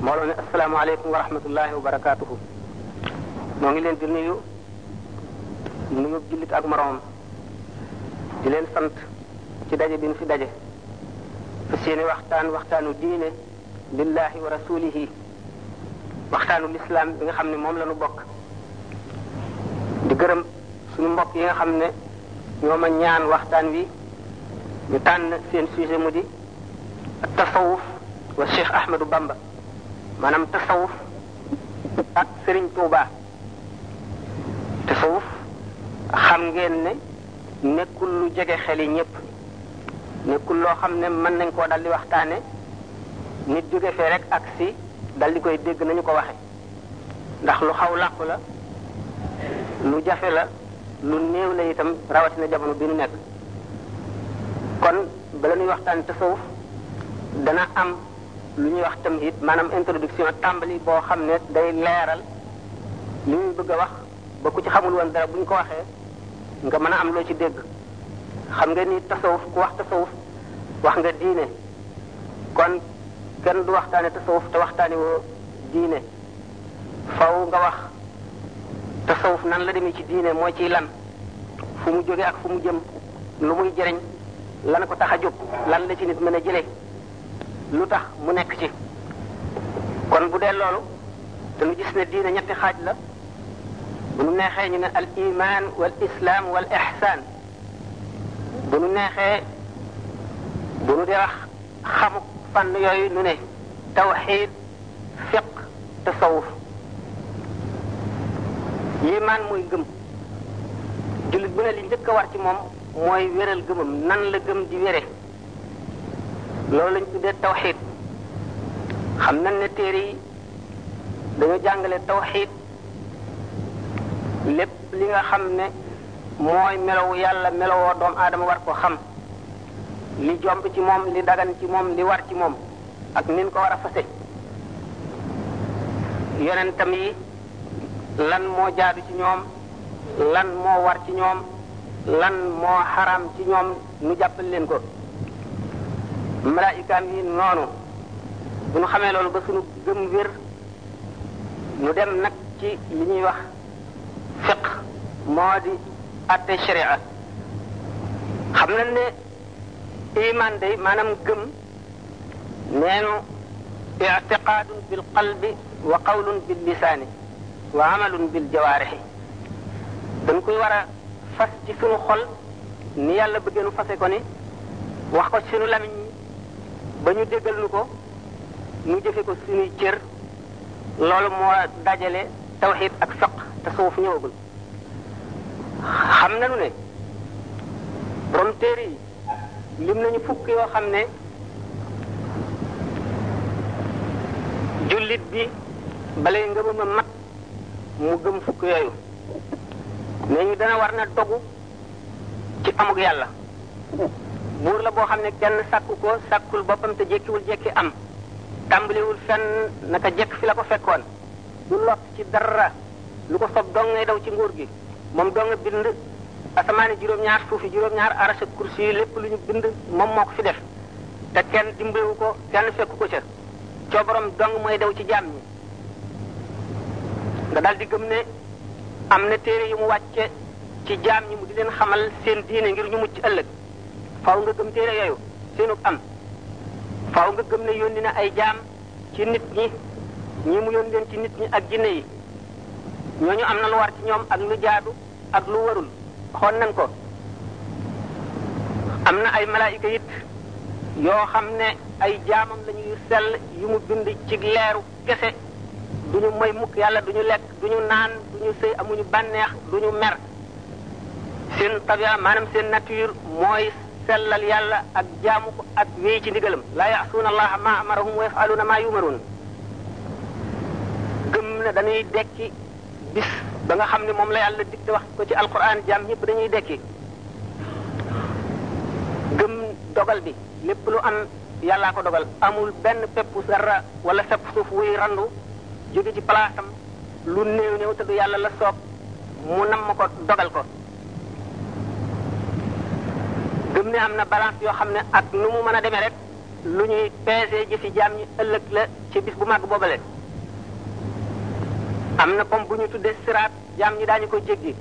mbooloo ne asalaamaaleykum wa rahmatullahi wa barakaatuhu moo ngi leen di nuyu nuyu jullit ak moroomam di leen sant ci daje bi nu fi daje fa seeni waxtaan waxtaanu diine lillahi wa rasulihi waxtaanu lislaam bi nga xam ne moom la nu bokk di gërëm suñu mbokk yi nga xam ne ñoo ma ñaan waxtaan wi ñu tànn seen sujet mu di tasawuf wa Cheikh Ahmadou Bamba maanaam tasawuf ak Serigne Touba tasawuf xam ngeen ne nekkul lu jege xel yi ñëpp nekkul loo xam ne mën nañ koo dal di waxtaane nit jóge fee rek ak si dal di koy dégg nañu ko waxe ndax lu xaw làqu la lu jafe la lu néew la itam rawatina jamono bi nu nekk kon bala ñuy waxtaan tasawuf dana am lu ñuy wax tam it maanaam introduction tàmbali boo xam ne day leeral li ñuy bëgg a wax ba ku ci xamul woon dara bu ñu ko waxee nga mën a am loo ci dégg xam nga ni tasawuf ku wax tasawuf wax nga diine kon kenn du waxtaane tasawuf te waxtaane woo diine faw nga wax tasawuf nan la demee ci diine mooy ciy lan fu mu jóge ak fu mu jëm lu muy jëriñ lan ko tax a jóg lan la ci nit mën a jële lu tax mu nekk ci kon bu dee loolu dañu gis ne diine ñetti xaaj la bu nu neexee ñu ne al iman wal islam wal ihsan bu nu neexee bu nu di wax xamuk fànn yooyu nu ne tawxiid fiq tasawuf limaan mooy gëm jullit bu ne li njëkk a war ci moom mooy wéral gëmam nan la gëm di wére loolu lañ tuddee tawxiid xam nañ ne téere yi dañu jàngale tawxiid lépp li nga xam ne mooy melow yàlla melowoo doomu aadama war ko xam li jomb ci moom li dagan ci moom li war ci moom ak nin ko war a fase yonentam yi lan moo jaadu ci ñoom lan moo war ci ñoom lan moo xaraam ci ñoom nu jàppal leen ko malaayikaam yi noonu bu ñu xamee loolu ba suñu gëm wér ñu dem nag ci li ñuy wax fiq moo di atte sharia xam nañ ne iman day maanaam gëm neenu ictiqaadun bil qalbi wa qawlun bil lisaani wa amalun bil jawaarixi dañ koy war a fas ci sunu xol ni yàlla bëggee nu fase ko ni wax ko ci sunu lamiñ ba ñu déggal nu ko nu jëfe ko sunuy cër loolu moo dajale tawxiid ak fiq tasawuf ñëwagul xam nañu ne borom téere yi lim nañu fukk yoo xam ne jullit bi balay ngëmam a mat mu gëm fukk yooyu nee ñu dana war na dogu ci amuk yàlla buur la boo xam ne kenn sàkku ko sàkkul boppam te jekkiwul jekki am tàmbaliwul fenn naka jekk fi la ko fekkoon du lott ci dara lu ko sob dong ngay daw ci nguur gi moom dong nga bind asamaani juróom-ñaar suufi juróom-ñaar arasa kursi yi lépp lu ñu bind moom moo ko fi def te kenn dimbaliwu ko kenn fekku ko ca coobaram dong mooy daw ci jaam ñi nga daal di gëm ne am na téere yu mu wàcce ci jaam ñi mu di leen xamal seen diine ngir ñu mucc ëllëg faaw nga gëm téere yooyu seenug am faaw nga gëm ne yónni na ay jaam ci nit ñi ñi mu yónni leen ci nit ñi ak jinne yi ñooñu am na lu war ci ñoom ak lu jaadu ak lu warul xoon nan ko am na ay malaayika it yoo xam ne ay jaamam lañu yu sell yu mu bind ci leeru kese du ñu moy mukk yàlla du ñu lekk du ñu naan du ñu sëy amuñu bànneex du ñu mer seen tabia maanaam seen nature mooy sellal yàlla ak jaamu ko ak wéy ci ndigalam laa yaasuuna allaha ma amarahum wa yafaluuna ma yumaruun gëm na dañuy dekki bis ba nga xam ne moom la yàlla dig te wax ko ci alquran jaam ñëpp dañuy dekki gëm dogal bi lépp lu am yàllaa ko dogal amul benn peppu sarra wala fepp suuf wuy randu jóge ci palaasam lu néew néew te du yàlla la soob mu namm ko dogal ko gëm ne am na balance yoo xam ne ak nu mu mën a demee rek lu ñuy peesee jëfi jaam ñi ëllëg la ci bis bu màgg boobale am na pom bu ñu tuddee siraat jaam ñi daañu ko jéggi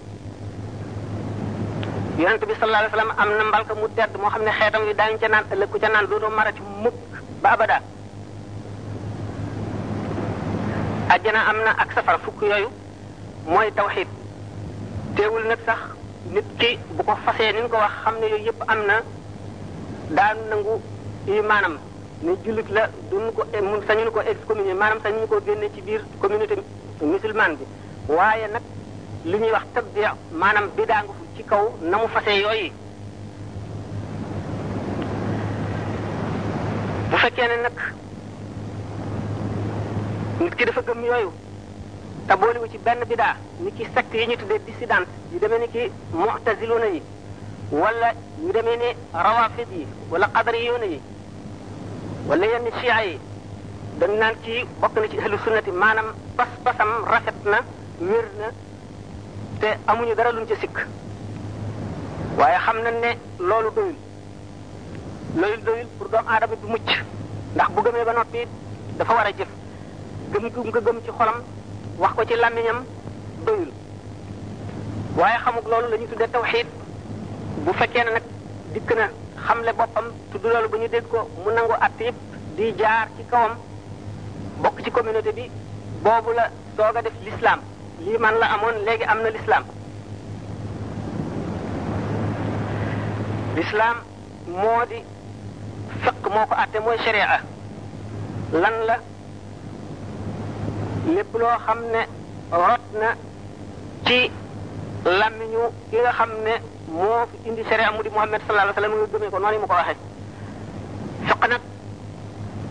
yonent bi sallallahu alayhi wa sallam am na mbalka mu tedd moo xam ne xeetam yi daañu ca naan ëllëg ku ca naan dootoo marati mukk ba abada àjjana am na ak safara fukk yooyu mooy tawxid teewul nag sax nit ki bu ko fasee ni ñu ko wax xam ne yooyu yëpp am na daan nangu imaanam ne jullit la duñu ko eh, mun sañu ko excommunier maanaam sañu ko génne ci biir communauté musulmane bi waaye nag li ñuy wax tabdi maanaam bidaa nga ci kaw na mu fase yooyu bu fekkee ne nag nit ki dafa gëm yooyu te boolewu ci benn bidaa ni ki secte yi ñu tuddee dissident yu demee ni ki mu'taziluna yi wala yu demee ni rawafid yi wala qadariyuna yi wala yenn chia yi dañ naan kii bokk na ci ahlu sunnati maanaam pas-pasam rafet na wér na te amuñu dara luñ ca sikk waaye xam nañ ne loolu doyul loolu doyul pour doomu aadama bi mucc ndax bu gëmee ba noppi dafa war a jëf gëm gu nga gëm ci xolam wax ko ci làmmiñam doyul waaye xamuk loolu la ñu tuddee tawxiid bu fekkee ne nag dikk na xamle boppam tudd loolu ba ñu dégg ko mu nangu at yëpp di jaar ci kawam bokk ci communauté bi boobu la doog a def lislaam lii man la amoon léegi am na lislaam lislaam moo di fiq moo ko àtte mooy sharia lan la lépp loo xam ne rot na ci làmmiñu ki nga xam ne moo fi indi sharia mu di Muhammad sallallahu alayhi wa sallam nga gëmee ko noonu mu ko waxee fiq nag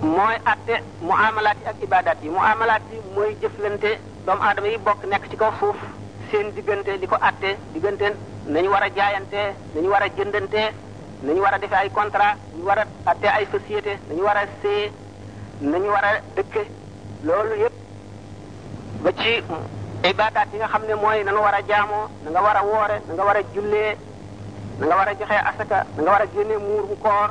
mooy atte muamalaat yi ak ibaadaat yi muamalaat yi mooy jëflante doomu aadama yi bokk nekk ci kaw suuf seen diggante di ko atte diggante nañu war a jaayante nañu war a jëndante nañu war a defee ay contrat nañu war a atte ay société nañu war a see nañu war a dëkke loolu yépp ba ci ibaadaat yi nga xam ne mooy na nga war a jaamoo na nga war a woore na nga war a jullee na nga war a joxe asaka na nga war a génne muur mu koor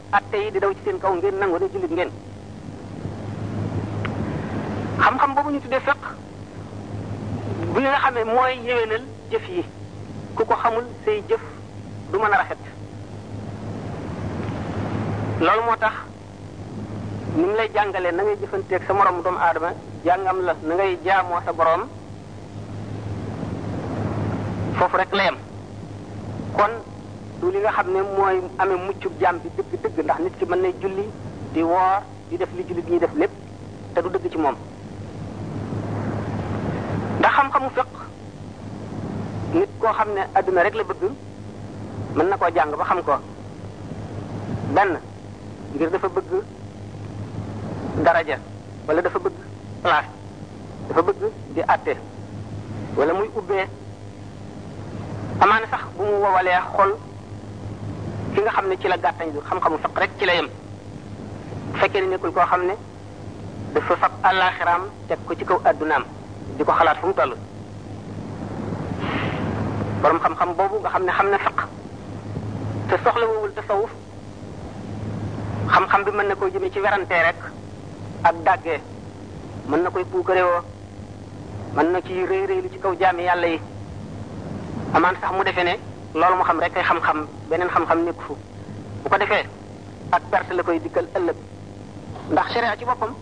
atte yi di daw ci seen kaw ngeen nangu ne jullit ngeen xam-xam boobu ñu tuddee fiq bu nga xamee mooy yéwénal jëf yi ku ko xamul say jëf du mën a rafet loolu moo tax ni mu lay jàngalee na ngay jëfanteeg sa moroom doomu aadama jàngam la na ngay jaamoo sa boroom foofu rek la yem kon du li nga xam ne mooy amee muccu jaam bi dëgg dëgg ndax nit ki mën na julli di woor di def li jullit ñuy def lépp te du dëgg ci moom ndax xam-xamu fiq nit koo xam ne adduna rek la bëgg mën na koo jàng ba xam ko benn ngir dafa bëgg daraja wala dafa bëgg place dafa bëgg di àtte wala muy ubbee amaana sax bu mu wowalee xol ki nga xam ne ci la gàttañ bi xam-xamu faq rek ci la yem bu fekkee ne nekkul koo xam ne dafa fab àllaaxiraam teg ko ci kaw àddunaam di ko xalaat fu mu toll borom xam-xam boobu nga xam ne xam na faq te soxla wowul tasawuf xam-xam bi mën na koo jëme ci werante rek ak dàggee mën na koy puukarewoo mën na ci rëy rëy lu ci kaw jaami yàlla yi amaan sax mu defee ne loolu mu xam rek kay xam-xam beneen xam-xam nekk fu bu ko defee ak perte la koy dikkal ëllëg ndax sharia ci boppam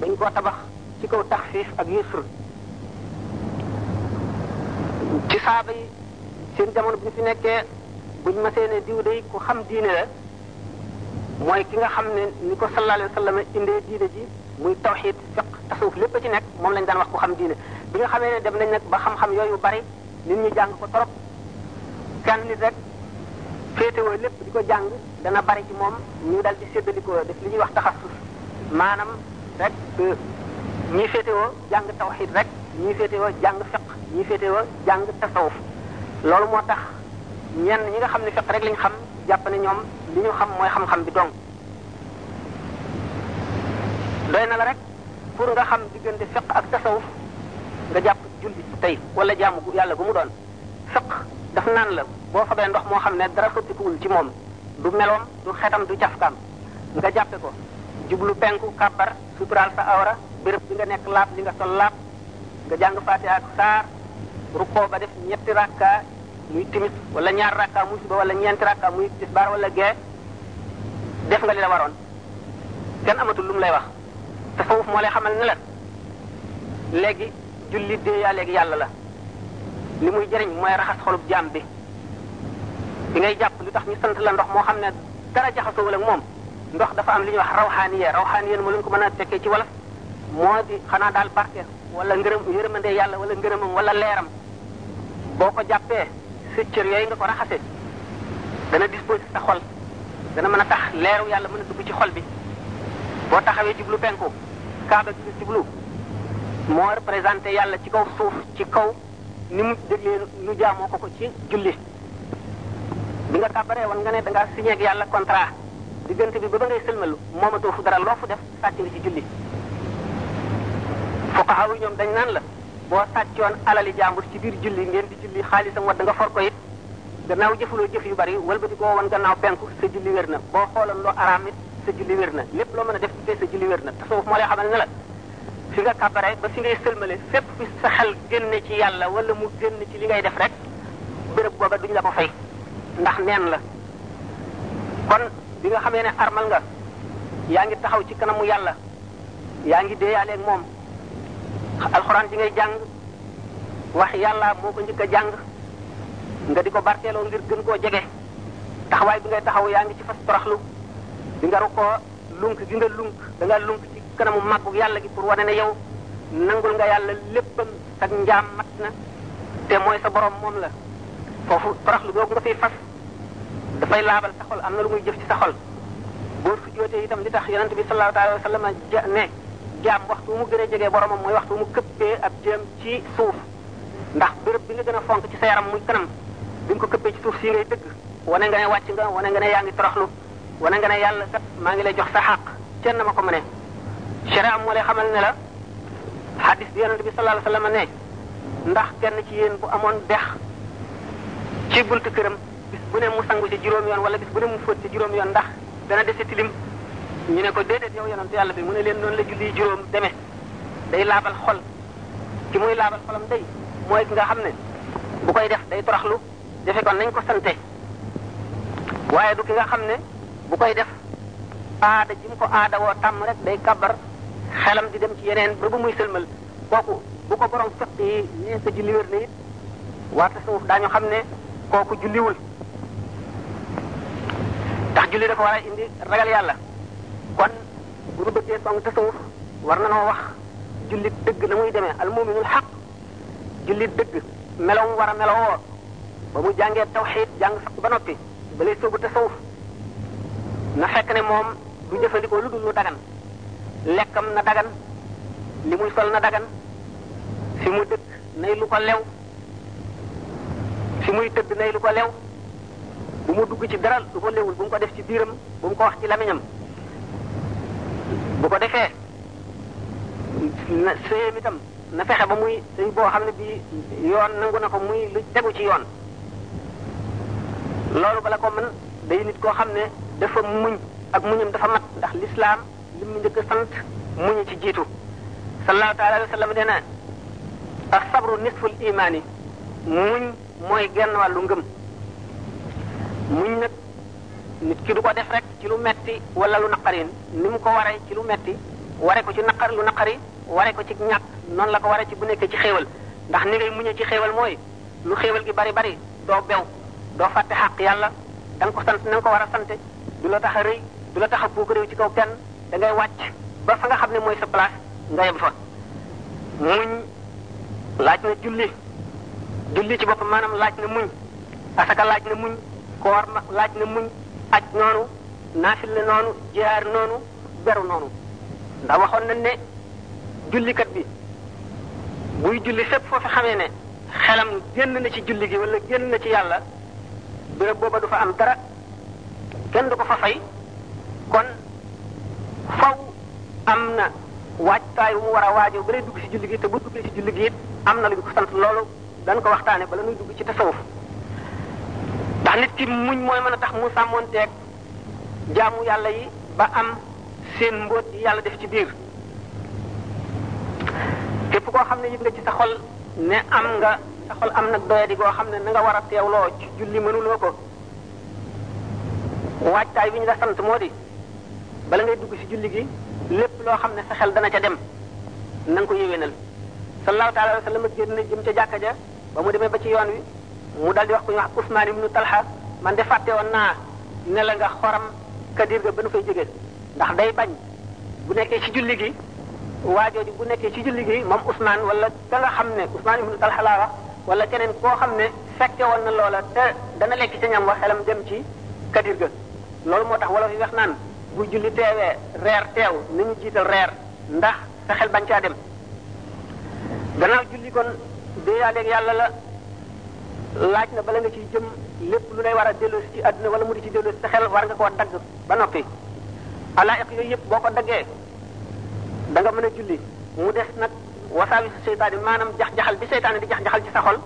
dañ koo tabax ci kaw taxfiif ak yusr ci saaba yi seen jamono bu ñu fi nekkee buñ masee ne diw day ku xam diine la mooy ki nga xam ne ni ko sallallahu alayhi wa sallam indee diine ji muy tawxiid fiq tasawuf lépp ci nekk moom lañ daan wax ku xam diine bi nga xamee ne dem nañ nag ba xam-xam yooyu bari nit ñi jàng ko trop kenn nit rek féetewoo lépp di ko jàng dana bari ci moom ñu dal di séddalikoo def li ñuy wax taxasus maanaam rek ñi féetewoo jàng tawxiid rek ñii féetewoo jàng fiq ñii féetewoo jàng tasawuf loolu moo tax ñenn ñi nga xam ne fiq rek lañ xam jàpp ne ñoom li ñu xam mooy xam-xam bi dong doy na la rek pour nga xam diggante fiq ak tasawuf nga jàpp julli tey wala jaamu gu yàlla gu mu doon fiq daf naan la boo fabee ndox moo xam ne dara sottikuwul ci moom du meloom du xetam du cafkaam nga jàppe ko jublu penku kàbbar suturaal sa awra béréb bi nga nekk laab li nga sol laab nga jàng fatiha ak saar rukkoo ba def ñetti rakka muy timis wala ñaar rakka muy suba wala ñeenti rakka muy tisbaar wala gee def nga li la waroon kenn amatul lu mu lay wax tasawuf moo lay xamal ne la léegi julli dee yaa léegi yàlla la li muy jëriñ mooy raxas xolub jaam bi bi ngay jàpp lu tax ñu sant la ndox moo xam ne dara jaxasoo wala moom ndox dafa am li ñuy wax rawxaaniya rawxaaniya moo leen ko mën a tekkee ci wolof moo di xanaa daal barke wala ngërëm yërëmande yàlla wala ngërëmam wala leeram boo ko jàppee sa cër yooyu nga ko raxase dana disposé sa xol dana mën a tax leeru yàlla mën a dugg ci xol bi boo taxawee jublu penku kaaba gi nga jublu moo représenté yàlla ci kaw suuf ci kaw ni mu déglee nu jaamoo ko ko ci julli bi nga kàbbaree woon nga ne da ngaa signé ak yàlla contrat diggante bi ba ba ngay sëlmalu moomatoo fu dara loo fu def sàcc nga ci julli fuqaha yi ñoom dañ naan la boo sàccoon alali jàmbur ci biir julli ngeen di julli xaalisam wadd nga for ko it gannaaw jëfuloo jëf yu bari walbati koo woon gannaaw penku sa julli wér na boo xooloon loo araam it sa julli wér na lépp loo mën a def ci sa julli wér na tasawuf moo lay xamal ne la fi nga kàbbaree ba fi ngay sëlmale fépp fi sa xel génne ci yàlla wala mu génn ci li ngay def rek béréb booba duñ la ko fay ndax neen la kon bi nga xamee ne armal nga yaa ngi taxaw ci kanamu yàlla yaa ngi déeyaaleeg moom alxuraan ji ngay jàng wax yàlla moo ko njëkk a jàng nga di ko barkeeloo ngir gën koo jege taxawaay bi ngay taxaw yaa ngi ci fas toroxlu bi nga rukkoo lunk gi nga lunk da nga lunk ci kanamu màggu yàlla gi pour wane ne yow nangul nga yàlla léppam ak njaam mat na te mooy sa borom moom la foofu toroxlu googu nga fiy fas dafay laabal sa xol am na lu muy jëf ci sa xol boo sujjootee itam li tax yonent bi sallallahu taala wa sallam ja ne jaam waxtu mu gën a jege boromam mooy waxtu mu këppee ab jéem ci suuf ndax béréb bi nga gën a fonk ci sa yaram muy kanam bi nga ko këppee ci suuf si ngay dëgg wane nga ne wàcc nga wane nga ne yaa ngi toroxlu wana nga ne yàlla kat maa ngi lay jox sa xaq kenn ma ko mu ne sharia moo lay xamal ne la hadis bi yonente bi sallallahu alayhi wasallam ne ndax kenn ci yéen bu amoon dex ci buntu këram bis bu ne mu sangu ci juróom yoon wala bis bu ne mu fóot ci juróom yoon ndax dana dese tilim ñu ne ko déedéet yow yonente yàlla bi mu ne leen noonu la julli juróom demee day laabal xol ci muy laabal xolam day mooy ki nga xam ne bu koy def day toroxlu defe kon nañ ko sante waaye du ki nga xam ne bu koy def aada ji mu ko aada woo tàmm rek day kabar xelam di dem ci yeneen ba bu muy sëlmal kooku bu ko borom fiq yi nee sa julli wér na it waa tasawuf daañu xam ne kooku julliwul ndax julli dafa war a indi ragal yàlla kon bu ñu bëggee song tasawuf war na noo wax jullit dëgg na muy demee al muminul xaq jullit dëgg melow mu war a melowoo ba mu jàngee tawxiid jàng sax ba noppi ba lay sóobu tasawuf na fekk ne moom du jëfandikoo lu dul lu dagan lekkam na dagan li muy sol na dagan fi mu dëkk nay lu ko lew fi muy tëdd nay lu ko lew bu mu dugg ci dara lu ko lewul bu mu ko def ci biiram bu mu ko wax ci lamiñam bu ko defee na sëyam itam na fexe ba muy sëy boo xam ne bii yoon nangu na ko muy lu tegu ci yoon loolu bala ko mën day nit koo xam ne dafa muñ ak muñam dafa mat ndax lislaam lim ñu njëkk a sant muñu ci jiitu sallallahu taala alayhi wa sallam nee na as sabru nisful imaani muñ mooy genn wàllu ngëm muñ nag nit ki du ko def rek ci lu metti wala lu naqari ni mu ko waree ci lu metti ware ko ci naqar lu naqari ware ko ci ñàkk noonu la ko ware ci bu nekkee ci xéewal ndax ni ngay muñee ci xéewal mooy lu xéewal gi bari bari doo bew doo fàtte xàq yàlla da ko sant na ko war a sante du la tax a rëy du la tax a buug réew ci kaw kenn da ngay wàcc ba fa nga xam ne mooy sa place nga yem fa muñ laaj na julli julli ci boppam maanaam laaj na muñ asaka laaj na muñ koor laaj na muñ aj noonu naafil la noonu jihaar noonu beru noonu ndax waxoon nañ ne jullikat bi buy julli fépp foofu xamee ne xelam génn na ci julli gi wala génn na ci yàlla béréb booba du fa am dara kenn du ko fa fay kon faw am na waajtaay wu mu war a waajoo ba lay dugg ci julli gi te bu duggee ci julli gi it am na lu ñu ko sant loolu dañ ko waxtaane bala muy dugg ci tasawuf ndax nit ki muñ mooy mën a tax mu sàmmoonteeg jaamu yàlla yi ba am seen mbóot yi yàlla def ci biir képp koo xam ne yëg nga ci sa xol ne am nga sa xol am nag doyadi goo xam ne na nga war a teewloo ci julli mënuloo ko waajtaay bi ñu la sant moo di bala ngay dugg ci julli gi lépp loo xam ne sa xel dana ca dem na nga ko yéwénal sallallahu taala wa sallam génn jëm ca jàkka ja ba mu demee ba ci yoon wi mu dal di wax ku ñu wax Usmaan ibnu Talha man de fàtte woon naa ne la nga xoram kadir ga ba nu fay jógee ndax day bañ bu nekkee ci julli gi waa jooju bu nekkee ci julli gi moom Ousmane wala ka nga xam ne Ousmane ibnu Talha laa wax wala keneen koo xam ne fekke woon na loola te dana lekk ca ñam wa xelam dem ci kadir ga loolu moo tax wala fi wax naan bu julli teewee reer teew nañu jiital reer ndax sa xel bañ caa dem gannaaw julli kon déeyaaleeg yàlla la laaj na bala nga ciy jëm lépp lu lay war a delloosi ci àdduna wala mu di ci delloosi sa xel war nga koo dagg ba noppi alaayiq yooyu yëpp boo ko daggee da nga mën a julli mu des nag wasaawi seytaane maanaam jax-jaxal bi seytaane di jax-jaxal ci sa xol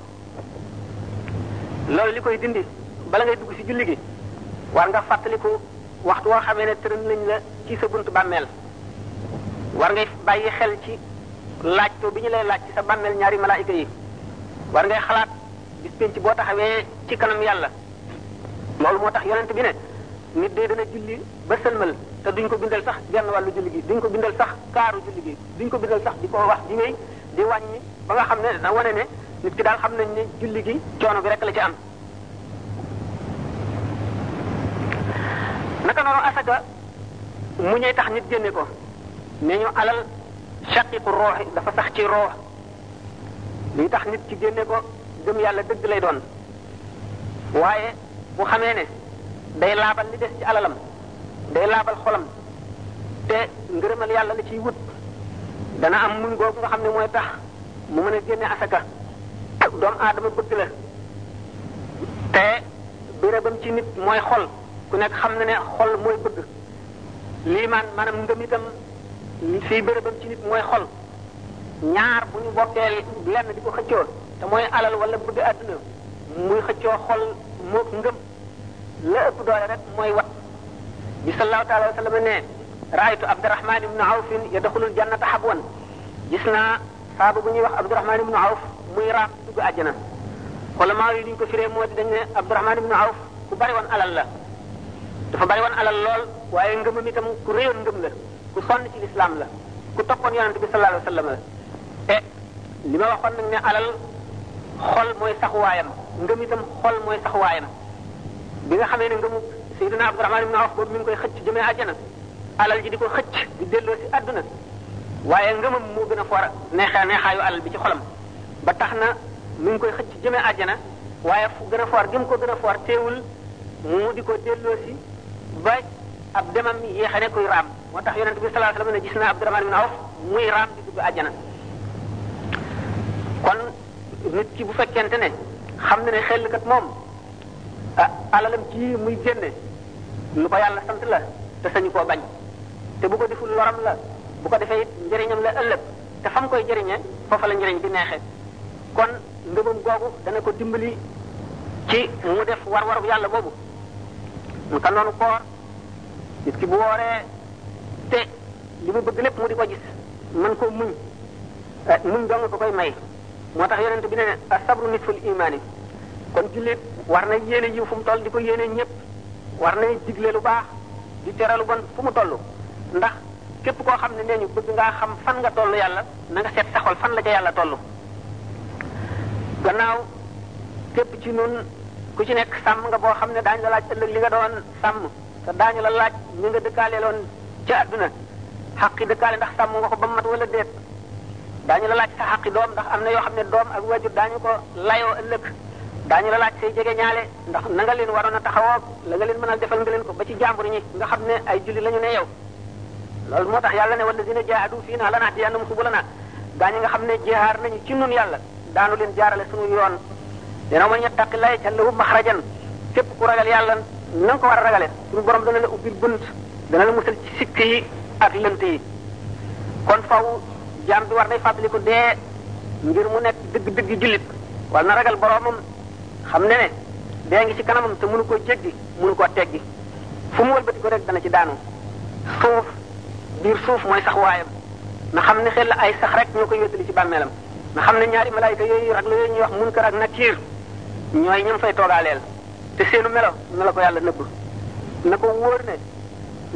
loolu li koy dindi bala ngay dugg ci julli gi war nga fàttaliku waxtu woo xamee ne tëral nañ la ci sa buntu bàmmeel war ngay bàyyi xel ci laaj to bi ñu lay laaj ci sa bàmmeel ñaari malaayika yi war ngay xalaat bis penc boo taxawee ci kanam yàlla loolu moo tax yonent bi ne nit day dana julli ba sëlmal te duñ ko bindal sax genn wàllu julli gi duñ ko bindal sax kaaru julli gi duñ ko bindal sax di ko wax di wéy di wàññi ba nga xam ne da wane ne nit ki daal xam nañ ne julli gi coono bi rek la ci am naka noonu asaka mu ñuy tax nit génne ko ne ñu alal shaqiqu roox dafa sax ci roox li tax nit ci génne ko gëm yàlla dëgg lay doon waaye bu xamee ne day laabal li des ci alalam day laabal xolam te ngërëmal yàlla la ciy wut dana am muñ googu nga xam ne mooy tax mu mën a génne asaka doomu aadama bëgg la te bérébam ci nit mooy xol ku nekk xam na ne xol mooy bëgg liimaan maanaam ngëm itam fii bérébam ci nit mooy xol ñaar bu ñu bokkee lenn di ko xëccoo te mooy alal wala bëgg àdduna muy xëccoo xol moo ngëm la ëpp doole rek mooy wat bi sallallahu taala wa sallam ne raaytu abdurahman ibnu awfin yadxulul jannata xabwan gis naa saaba bu ñuy wax abdurahman ibnu awf muy raam dugg àjjana wala maa yi duñ ko firee moo di dañ ne abdurahman ibnu awf ku bari woon alal la dafa bari woon alal lool waaye ngëmam itam ku réyoon ngëm la ku sonn ci lislaam la ku toppoon yonente bi sallallahu alayhi wa sallam la li ma waxoon nag ne alal xol mooy saxuwaayam ngëm itam xol mooy saxuwaayam bi nga xamee ne ngëmu Seydina Abdourahman ibn Awf boobu mi ngi koy xëcc jëmee àjjana alal ji di ko xëcc di delloo si àdduna waaye ngëmam moo gën a for neexee neexaayu alal bi ci xolam ba tax na mi ngi koy xëcc jëmee àjjana waaye fu gën a for gëm ko gën a for teewul mu di ko delloo si ba ab demam yéexe ne kuy raam moo tax yonent bi sallallahu alayhi wasallam ne gis naa Abdurrahman ibn Awf muy raam di dugg àjjana kon nit ki bu fekkente ne xam na ne xel kat moom ah, alalam ci muy génne lu ko yàlla sant la te sañu koo bañ te bu ko deful loram la bu ko defee it njëriñam la ëllëg te fam koy jëriñe foofa la njëriñ bi neexee kon ngëmam googu dana ko dimbali ci mu def war-waru yàlla boobu mu ka noonu koor nit ki bu wooree te li mu bëgg lépp mu di ko gis mën koo muñ eh, muñ dong ko koy may moo tax yonent bi ne ne asabru nisful imaani kon jullit war na yéene yiw fu mu toll di ko yéene ñëpp war na digle lu baax di tere lu bon fu mu toll ndax képp koo xam ne nee ñu bëgg ngaa xam fan nga toll yàlla na nga seet sa xol fan la ca yàlla toll gannaaw képp ci nun ku ci nekk sàmm nga boo xam ne daañu la laaj ëllëg li nga doon sàmm te daañu la laaj ñi nga dëkkaale loon ca àdduna xaqi dëkkaale ndax sàmm nga ko ba mu mat wala déet daañu la laaj sa xaqi doom ndax am na yoo xam ne doom ak waajur daañu ko layoo ëllëg daañu la laaj say jege ñaale ndax na nga leen waroon a taxawoo la nga leen mën a defal nga leen ko ba ci jàmbur ñi nga xam ne ay julli la ñu ne yow loolu moo tax yàlla ne wala dina jaadu fii naa lanaa diyaanum subulanaa gaa ñi nga xam ne jihaar nañu ci nun yàlla daanu leen jaarale sunu yoon dina man yattaqi laa yaj'al lahu maxrajan képp ku ragal yàlla na nga ko war a ragale suñu borom dana la ubbil bunt dana la musal ci sikk yi ak lënt yi kon faw jaam bi war nay fàttaliku dee ngir mu nekk dëgg-dëgg jullit wala na ragal boromam xam ne ne dee ngi ci kanamam te mënu koo jéggi mënu koo teggi fu mu wëlbati ko rek dana ci daanu suuf biir suuf mooy sax waayam na xam ne xel la ay sax rek ñoo koy wéttali ci bàmmeelam nga xam ne ñaari malaayika yooyu raglu yooyu ñuy wax munkar ak nakiir ñooy ñam fay toogaaleel te seenu melo na la ko yàlla nëbb na ko wóor ne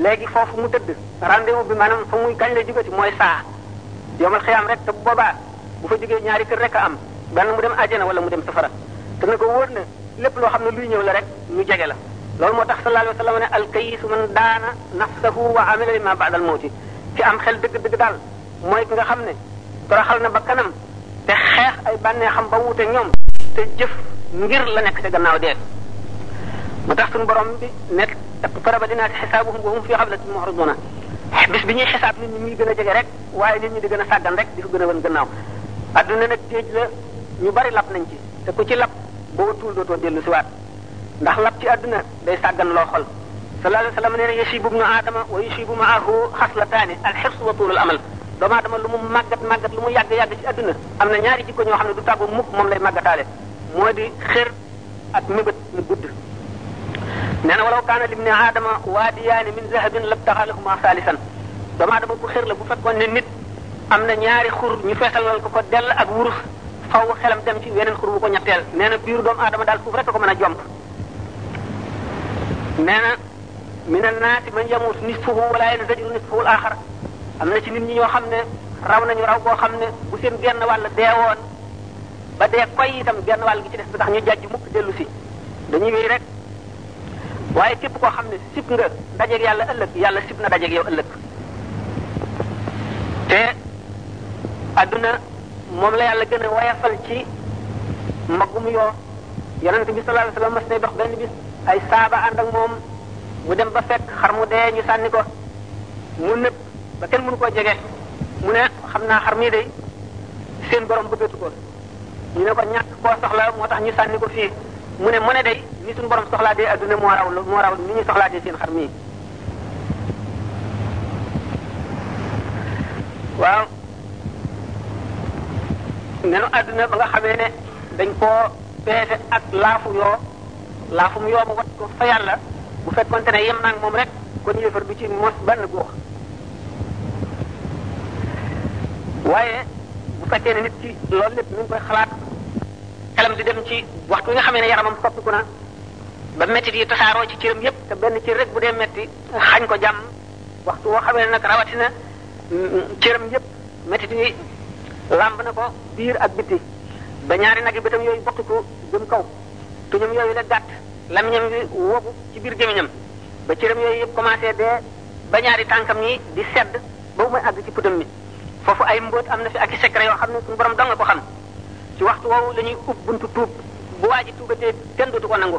léegi foofu mu tëdd rendez-vous bi maanaam fa muy kañ la jugati mooy saa yomal xiyaam rek te boobaa bu fa jógee ñaari kër rek a am benn mu dem àjjana wala mu dem safara te na ko wóor ne lépp loo xam ne luy ñëw la rek lu jege la loolu moo tax sallallahu alayhi wa sallam ne alkayisu man daana nafsahu wa amila lima baadal mawti ci am xel dëgg-dëgg daal mooy ki nga xam ne toroxal na ba kanam te xeex ay bànneexam ba wuute ñoom te jëf ngir la nekk ca gannaaw dee mu tax suñu borom bi nekk iqtaraba linnaasi xisaabuhum wa hum fi xablatin mu'riduna bis bi ñuy xisaab nit ñi muy gën a jege rek waaye nit ñi di gën a sàggan rek di ko gën a wan gannaaw adduna nag géej la ñu bari lap nañ ci te ku ci lap boo tuul dootoo dellu si waat ndax lap ci adduna day sàggan loo xol sallallahu alayhi wa sallam nee na yasibu ibnu aadama wa yusibu maahu xaslataani alxirs wa tuulul amal doomu aadama lu mu màggat màggat lu mu yàgg yàgg ci àdduna am na ñaari jikko ñoo xam ne du tàggu mukk moom lay màggataale moo di xër ak mébét mu gudd nee na walaw kaana libni aadama waadiyaani min zahabin labtaxa lahuma saalisan doomu aadama ku xër la bu fekkoon ne nit am na ñaari xur ñu feesalal ko ko dell ak wurus faw xelam dem ci weneen xur bu ko ñetteel nee na biiru doomu aadama daal suuf rek ko mën a jomb nee na min annaasi man yamuut nisfuhu wala yantajiru nisfuhu al axar am na ci nit ñi ñoo xam ne raw nañu raw boo xam ne bu seen genn wàll deewoon ba dee koy itam genn wàll gi ci des bi tax ñu jàjj mukk dellu si dañuy wéy rek waaye képp koo xam ne sib nga dajeeg yàlla ëllëg yàlla sib na dajeeg yow ëllëg te adduna moom la yàlla gën a wayafal ci magum yoo yonent bi sallallahu alayhi wasallam mas nay dox benn bis ay saaba ànd ak moom mu dem ba fekk xar mu dee ñu sànni ko mu nëb ba kenn mënu koo jege mu ne xam naa xar mii day seen borom bëggatu ko ñu ne ko ñàkk koo soxla moo tax ñu sànni ko fii mu ne mu ne day ni suñu borom soxlaa dee adduna moo raw moo raw ni ñu soxlaa dee seen xar mii waaw nenu adduna ba nga xamee ne dañ koo peese ak laafu yoo laafu mu yoo mu wat ko fa yàlla bu fekkonte ne yem naag moom rek kon yéefar du ci mos benn góox waaye bu fekkee ne nit ki loolu lépp mi ngi koy xalaat xelam di dem ci waxtu wi nga xamee ne yaramam soppiku na ba métti yi tasaaroo ci cëram yépp te benn cër rek bu dee métti xañ ko jàmm waxtu woo xamee ne nag rawatina cëram yépp métit wi làmb na ko biir ak biti ba ñaari nag yi bëtam yooyu bokkiku jëm kaw tuñam yooyu la gàtt lamiñam wi wogu ci biir gémmiñam ba cëram yooyu yëpp commencé dee ba ñaari tànkam yi di sedd ba mu may àgg ci putam mi foofu ay mbóot am na fi ak i secret yoo xam ne suñu borom dong nga ko xam ci waxtu woowu la ñuy ub buntu tuub bu waa ji tuubatee kenn dootu ko nangu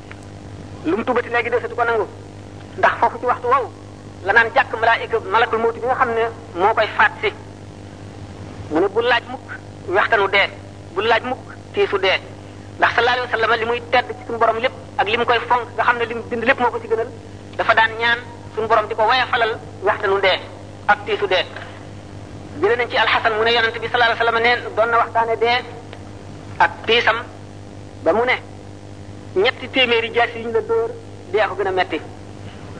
lu mu tuubati léegi desatu ko nangu ndax foofu ci waxtu woowu la naan jàkk malaayika malakul mawti bi nga xam ne moo koy faat si mu ne bu laaj mukk waxtanu dee bu laaj mukk tiisu dee ndax sallallahu alayhi wa sallam li muy tedd ci suñu borom lépp ak li mu koy fonk nga xam ne li mu bind lépp moo ko ci gënal dafa daan ñaan suñu borom di ko waya falal waxtanu dee ak tiisu dee jëlee nañ ci alxasan mu ne yonente bi sallallahu alayhi wa sallam neen doon na waxtaane dee ak tiisam ba mu ne ñetti téeméeri jaas yi ñu la dóor dee ko gën a metti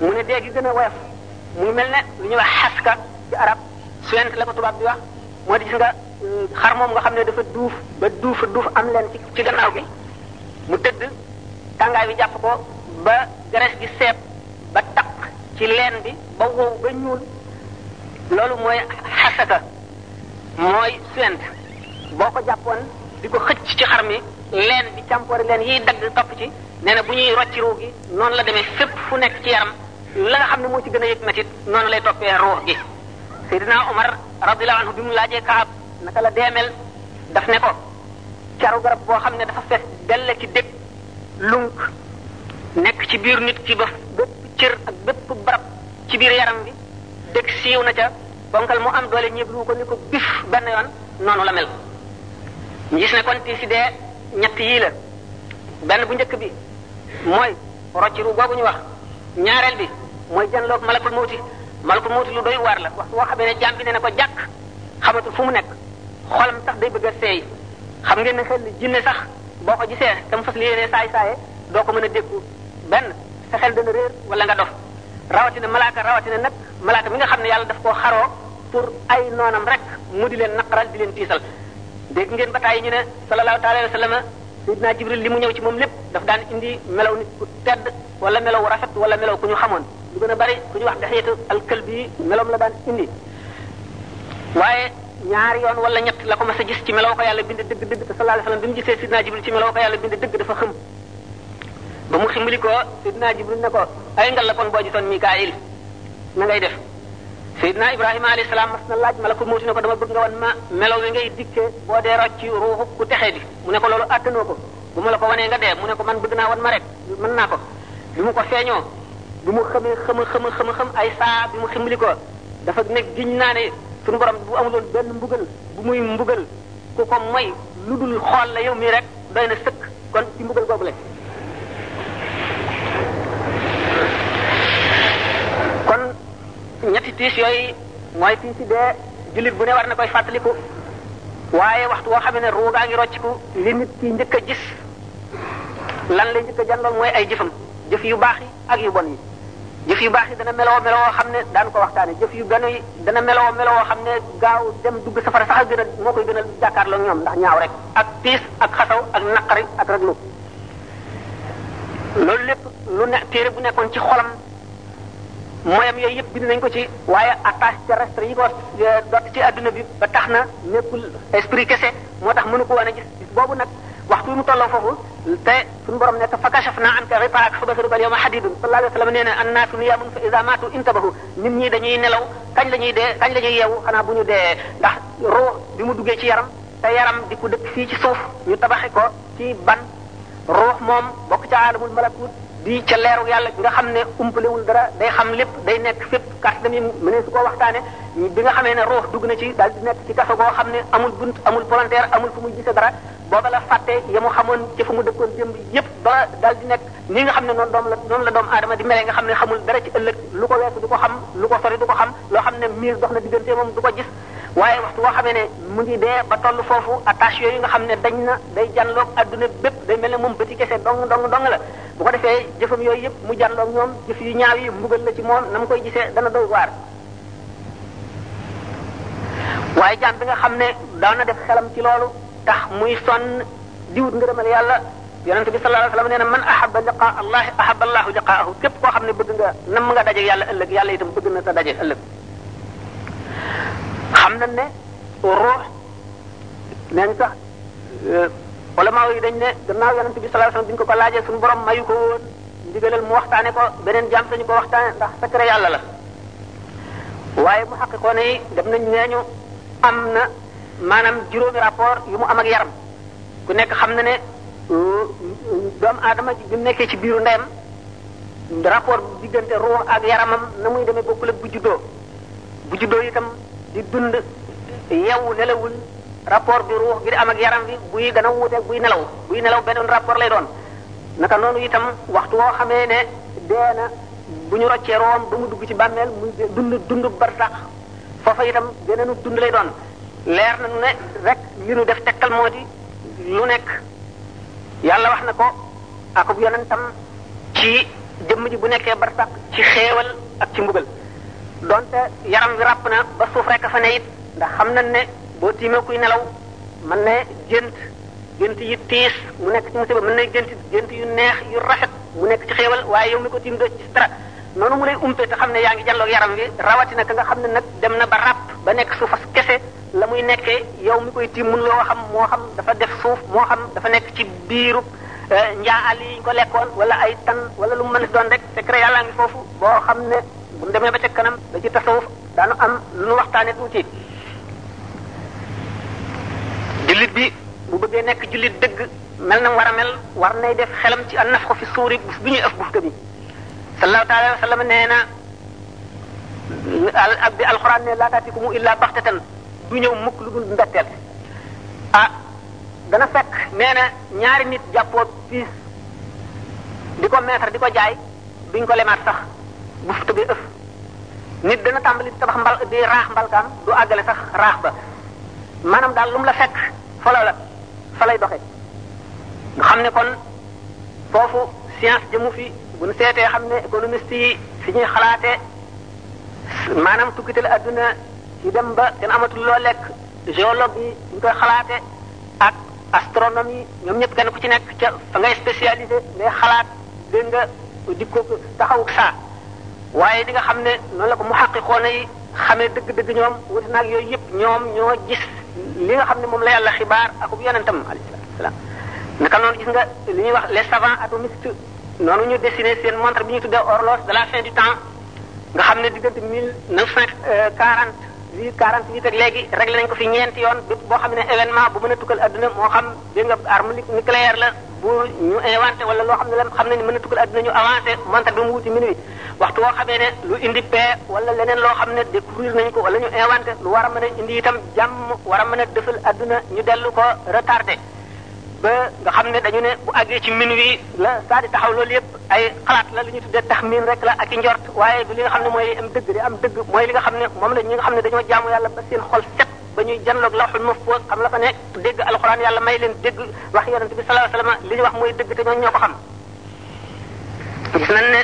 mu ne dee gi gën a woyof mu mel ne lu ñuy wax xaska ci arab suent la ko tubaab bi wax moo di gis nga euh, xar moom nga xam ne dafa duuf ba duuf duuf am leen ci ci gannaaw bi mu tëdd tàngaay bi jàpp ko ba graisse gi seeb ba taq ci leen bi ba wow ba ñuul loolu mooy xasaka mooy suent boo ko jàppoon di ko xëcc ci xar mi leen bi càmpoori leen yiy dagg topp ci nee na bu ñuy rocci ruu gi noonu la demee fépp fu nekk ci yaram la nga xam ne moo ci gën a yëg metit noonu lay toppee ruux gi Seydina Omar radiyallahu anhu bi mu laajee Kaab naka la deemel daf ne ko caru garab boo xam ne dafa fees dell ci dëkk lunk nekk ci biir nit ki ba bépp cër ak bépp barab ci biir yaram bi dëkk siiw na ca bonkal mu am doole ñeeblu ko ni ko bif benn yoon noonu la mel ñu gis ne kon tii si dee ñett yii la benn bu njëkk bi mooy rocci ru boobu ñu wax ñaareel bi mooy janloog malakul mawti malakul mawti lu doy waar la wax boo xamee ne jaam bi ne na ko jàkk xamatul fu mu nekk xolam sax day bëgg a seey xam ngeen ne xel jinne sax boo ko gisee tam fas li yéene saay saaye doo ko mën a déggu benn sa xel dana réer wala nga dof rawatina malaaka rawatina nag malaaka mi nga xam ne yàlla daf koo xaroo pour ay noonam rek mu di leen naqaral di leen tiisal dégg ngeen ba tàyyi ñu ne sallallahu taala wa sallama sayyidina jibril li mu ñëw ci moom lépp daf daan indi melaw nit ku tedd wala melaw rafet wala melaw ku ñu xamoon lu gën a bari ku ñu wax daxiyatu alkalbi yi melom la daan indi waaye ñaari yoon wala ñett la ko mas a gis ci melaw ko yàlla bind dëgg dëgg te sallallahu alayhi wasallam bi mu gisee sidna jibril ci melaw ko yàlla bind dëgg dafa xëm ba mu ximbali ko Seydina Jibril ne ko ay ngal la kon boo gisoon Mikaayil na ngay def Seydina Ibrahima alayhi salaam mas na laaj malakul mawti ne ko dama bëgg nga wan ma melo wi ngay dikkee boo dee rocc ci ruuxu ku texee di mu ne ko loolu attanoo ko bu ma la ko wanee nga dee mu ne ko man bëgg naa wan ma rek mën naa ko bi mu ko feeñoo bi mu xamee xama xama xama xam ay saa bi mu ximbali ko dafa ne giñ naa ne suñu borom bu amuloon benn mbugal bu muy mbugal ku ko moy lu dul xool la yow mii rek doy na sëkk kon ci mbugal googu la kon ñetti tiis yooyu mooy tiis yi dee jullit bu ne war na koy fàttaliku waaye waxtu woo xam ne ruugaa ngi rocciku li nit ki njëkk a gis lan lay njëkk a jàngal mooy ay jëfam jëf yu baax yi ak yu bon yi jëf yu baax yi dana meloo meloo xam ne daan ko waxtaane jëf yu gën yi dana meloo meloo xam ne gaaw dem dugg safara sax a gën a moo koy gën a jàkkaarloo ñoom ndax ñaaw rek ak tiis ak xasaw ak naqari ak raglu loolu lépp lu ne téere bu nekkoon ci xolam mooyam yooyu yëpp bind nañ ko ci waaye attache terrestre yi ko eh, dott ci adduna bi ba tax na nekkul esprit kese moo tax mënu ko woon a gis boobu nag waxtu mu tolloo foofu te suñu borom nekk fa kashafna anka ghita'aka fa basaruka al-yawma hadidun sallallahu alayhi wa sallam nee na annaasu niyaamun fa iza maatu intabahu nit ñi dañuy nelaw kañ la ñuy dee kañ la ñuy yeewu xanaa bu ñu dee ndax ruux bi mu duggee ci yaram te yaram di ko dëkk fii ci suuf ñu tabaxe ko ci ban ruux moom bokk ca alamul malakut di ca leeru yàlla nga xam ne umpalewul dara day xam lépp day nekk fépp carte dami mënee su koo waxtaane bi nga xamee ne ruux dugg na ci daal di nekk ci kaso boo xam ne amul bunt amul volontaire amul fu muy gise dara booba la fàtte ya mu xamoon ca fa mu dëkkoon démb yépp ba daal di nekk ni nga xam ne noonu doom la noonu la doomu aadama di mele nga xam ne xamul dara ci ëllëg lu ko weesu du ko xam lu ko sori du ko xam loo xam ne miir dox na diggante moom du ko gis waaye waxtu woo xamee ne mu ngi dee ba toll foofu attache yooyu nga xam ne dañ na day janloog adduna bépp day mel ne moom bëti kese dong dong dong la bu ko defee jëfam yooyu yëpp mu janloog ñoom jëf yu ñaaw yi mbugal la ci moom na mu koy gisee dana doy waar waaye jaan bi nga xam ne daan na def xelam ci loolu tax muy sonn di wut ngërëmal yàlla yonent bi sallallahu alayhi wasallam nee na man ahabba liqaa allah ahabba allahu liqaahu képp koo xam ne bëgg nga nam nga daje yàlla ëllëg yàlla itam bëgg na sa daje ëllëg xam nañ ne ruux neen sax euh, ulama yi dañ ne gannaaw yonent bi sallallahu alayhi wasallam bi ñu ko ko laajee suñu borom mayu ko woon ndigalal mu waxtaane ko beneen jaam sañu ko waxtaane ndax secret yàlla la waaye mu xaqiqoone yi dem nañ nee ñu am na maanaam juróomi rapport yu mu am ak yaram ku nekk xam na ne euh, doomu aadama bi mu nekkee ci biiru ndeyam rapport diggante ruux ak yaramam na muy demee bokkul ak bu juddoo bu juddoo itam di dund yeewu nelawul rapport bi ruux bi di am ak yaram bi buy dana wuuteeg buy nelaw buy nelaw beneen rapport lay doon naka noonu itam waxtu woo xamee ne dee na bu ñu roccee room ba mu dugg ci bàmmeel muy dund dund barsax foofa itam geneenu dund lay doon leer na nu ne rek li nu def tekkal moo di lu nekk yàlla wax na ko akub yonentam ci jëmm ji bu nekkee barsax ci xéewal ak ci mbugal donte yaram wi ràpp na ba suuf rek a fa ne it ndax xam nañ ne boo tiimee kuy nelaw mën na gént gént yi tiis mu nekk ci musiba mën na gént gént yu neex yu rafet mu nekk ci xéewal waaye yow mi ko tiim doo ci dara noonu mu lay umpee te xam ne yaa ngi jàlloog yaram wi rawatina ka nga xam ne nag dem na ba ràpp ba nekk su fas kese la muy nekkee yow mi koy tiim mun loo xam moo xam dafa def suuf moo xam dafa nekk ci biiru eh, njaa àll yi ñu ko lekkoon wala ay tan wala lu mu mën a doon rek secret yàlla ngi foofu boo xam ne bu ñu demee ba ca kanam ba ci tasawuf daanu am lu nu waxtaane tuuti jullit bi bu bëggee nekk jullit dëgg mel na war a mel war nay def xelam ci an nafxu fi suuri bu ñuy ëf bufta bi sallallahu taala wa sallam nee na al ak bi alxuraan ne laa taatiku mu illaa baxtatan du ñëw mukk lu dul mbetteel ah dana fekk nee na ñaari nit jàppoo piis di ko meetar di ko jaay duñ ko lemaat sax bu fi tëbee ëf nit dana tàmbali tabax mbal di raax mbalkaam du àggale sax raax ba maanaam daal lu mu la fekk fa la fa lay doxe nga xam ne kon foofu science jëmu fi bu ñu seetee xam ne économiste yi fi ñuy xalaatee maanaam tukkital adduna ci dem ba kenn amatul loo lekk géologue yi ñu koy xalaate ak astronomie ñoom ñëpp kenn ku ci nekk ca fa ngay spécialisé ngay xalaat dégg nga di ko taxaw saa waaye di nga xam ne noonu la ko mu xàqi xoona yi xamee dëgg-dëgg ñoom wuti naag yooyu yëpp ñoom ñoo gis li nga xam ne moom la yàlla xibaar ak bu yonentam alayhi salaam naka noonu gis nga li ñuy wax les savants atomistes noonu ñu dessiné seen montre bi ñu tuddee horloge de la fin du temps nga xam ne diggante mille neuf cent euh, quarante lii quarante huit ak léegi réglé nañ ko fi ñeenti yoon bépp boo xam ne événement bu mën a tukkal adduna moo xam dégg nga arme nucléaire la bu ñu inventé wala loo xam ne la xam ne ni mën a tukkal adduna ñu avancé montre bi mu wuti minuit waxtu woo xamee ne lu indi paix wala leneen loo xam ne découvrir nañ ko wala ñu inventé lu war a mën a indi itam jàmm war a mën a dëfal adduna ñu dellu ko retardé ba nga xam ne dañu ne bu àggee ci min wi la saa di taxaw loolu yëpp ay xalaat la lu ñu tuddee tax miin rek la ak i njort waaye du li nga xam ne mooy am dëgg di am dëgg mooy li nga xam ne moom la ñi nga xam ne dañoo jaamu yàlla ba seen xol set ba ñuy janloog lawxul mahfuus xam la fa ne dégg alxuraan yàlla may leen dégg wax yonent bi sallallahu alayhi wasallam li ñu wax mooy dëgg te ñoo ñoo ko xam gis nañ ne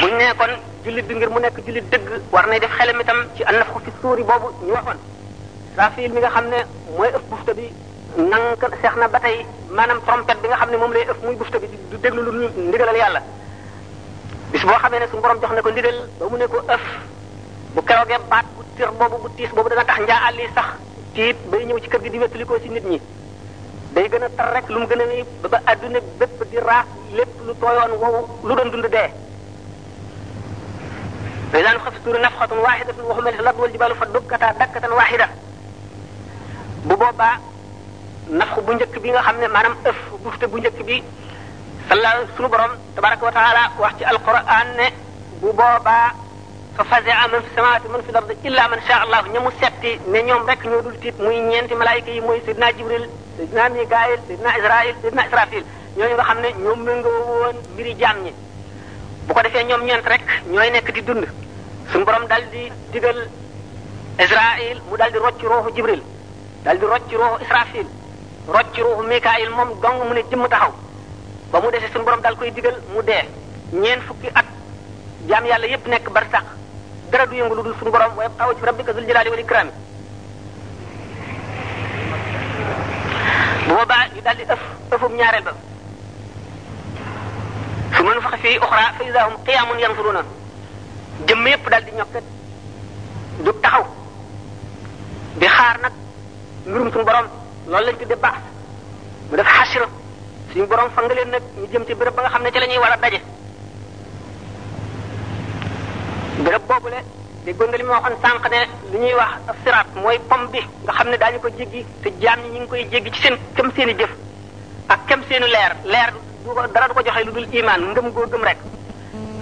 buñ ne kon jullit bi ngir mu nekk jullit dëgg war nay def xelam itam ci annafxu fi suuri boobu ñu waxoon Israfil mi nga xam ne mooy ëf bufta bi nank seex na ba tey maanaam trompette bi nga xam ne moom lay ëf muy bufta bi du déglu lu ndigalal yàlla bis boo xamee ne suñu borom jox na ko ndigal ba mu ne ko ëf bu keroogee baat bu tër boobu bu tiis boobu dana tax njaa àll yi sax tiit bay ñëw ci kër gi di wettalikoo ci nit ñi day gën a tar rek lu mu gën a wéy ba ba adduna bépp di raax lépp lu tooyoon wow lu doon dund dee day daan xaf tuuri nafxatun waaxidatun wa humilat al-ardu wal jibaalu fa dukkataa dakkatan waaxida bu boobaa nafx bu njëkk bi nga xam ne maanaam ëf bufte bu njëkk bi sala sunu borom tabaraka wa taala wax ci alquran ne bu boobaa fa fazi'a man fi samawati man fi lardi illa man sha allah ña mu setti ne ñoom rek ñoo dul tiit muy ñeenti malaayika yi mooy sidna jibril sidna mikail sidna israil sidna israfil ñooñu nga xam ne ñoom méngoo woon mbiri jaam ñi bu ko defee ñoom ñeent rek ñooy nekk di dund suñu borom dal di digal israil mu dal di rocc ruuxu jibril dal di rocc ruuxu israfil rocc ruuxu mikail moom dong mu ne jëmm taxaw ba mu desee suñu borom dal koy digal mu dee ñeent fukki at jaam yàlla yépp nekk bar sax dara du yëngu lu dul suñu borom wa yabqa wajhu rabbika zul jalali wal ikrami bu boobaa ñu daal di ëf ëfum ñaareel ba su ma nufaxa fii uxra fa iza hum qiyamun yanzuruna jëmm yépp daal di ñokket du taxaw di xaar nag mbirum suñu borom loolu lañ tudde baax mu def xasira suñu borom fa nga leen nag ñu jëm ci béréb ba nga xam ne ci la ñuy war a daje béréb boobu le déggoon nga li ma waxoon sànq ne li ñuy wax siraat mooy pom bi nga xam ne daañu ko jéggi te jaam ñi ñu ngi koy jéggi ci seen kem seen i jëf ak kem seen i leer leer du ko dara du ko joxe lu dul imaan ngëm goo gëm rek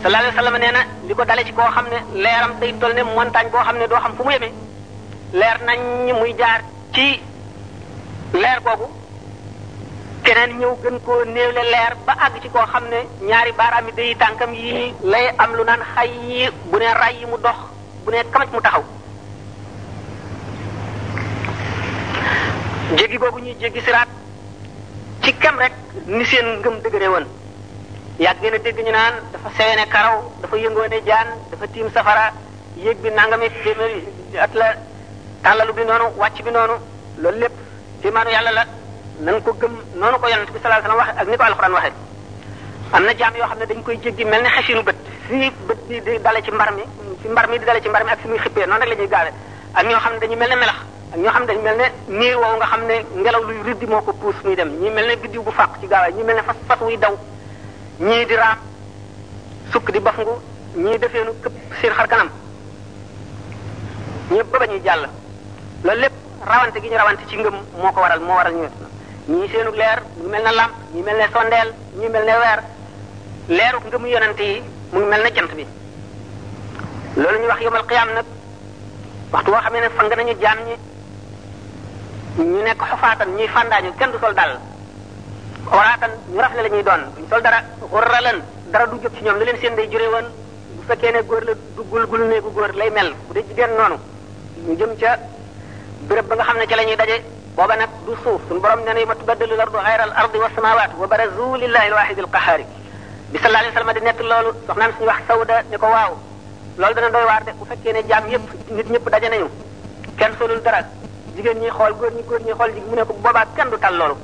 sallallahu alayhi wa sallam nee na li ko dale ci koo xam ne leeram day toll ne montagne boo xam ne doo xam fu mu yemee leer nañ muy jaar ci leer googu keneen ñëw gën koo néewle leer ba àgg ci koo xam ne ñaari baaraam yi day tànkam yi lay am lu naan xay yi bu ne ray yi mu dox bu ne kamaj mu taxaw jéggi googu ñuy jéggi siraat ci kem rek ni seen ngëm dëgëre woon yàgg na dégg ñu naan dafa sewe ne karaw dafa yëngoo ne jaan dafa tiim safara yéeg bi nangami téeméeri at la tàllalu bi noonu wàcc bi noonu loolu lépp kéemaanu yàlla la nan ko gëm noonu ko yonent bi sallallahu alayhi wasallam waxe ak ni ko alxuraan waxe am na jaam yoo xam ne dañ koy jéggi mel ni xasinu bët fii bët bi di dale ci mbar mi fi mbar mi di dale ci mbar mi ak fi muy xippee noonu rek la ñuy gaawe ak ñoo xam ne dañu mel ne melax ak ñoo xam ne dañu mel ne niir woowu nga xam ne ngelaw luy riddi moo ko puus muy dem ñi mel ne biddiw bu fàq ci gaawaay ñi mel ne fas fas wuy daw ñii di raam sukk di baf ngu ñii defeenu këpp seen xar kanam ñëpp ba ba ñuy jàll loolu lépp rawante gi ñu rawante ci ngëm moo ko waral moo waral ñu ñii seenu leer ñu mel na làmp ñi mel ne sondeel ñi mel ne weer leeru ngëmu yonent yi mu ngi mel na jant bi loolu ñu wax yomal xiyaam nag waxtu woo xamee ne fang nañu jaam ñi ñu nekk xufaatan ñuy fàndaañu kenn du sol dal oraatan ñu rafle la ñuy doon duñ sol dara xurralan dara du jóg ci ñoom la leen seen day juree woon bu fekkee ne góor la duggul gul néegu góor lay mel bu dee jigéen noonu ñu jëm ca béréb ba nga xam ne ca la ñuy daje booba nag du suuf suñu borom nee na yawma tubaddalu l-ardu ghayra al-ardi was-samaawaatu wa barazu lillahi al-waahidi al-qahhaari bi sallallahu alayhi wa sallam di nekk loolu soxnaam suñu wax Sawda ne ko waaw loolu dana doy waar de bu fekkee ne jaam yëpp nit ñëpp daje nañu kenn solul dara jigéen ñi xool góor ñi góor ñi xool jigéen mu ne ko boobaa kenn du tal loolu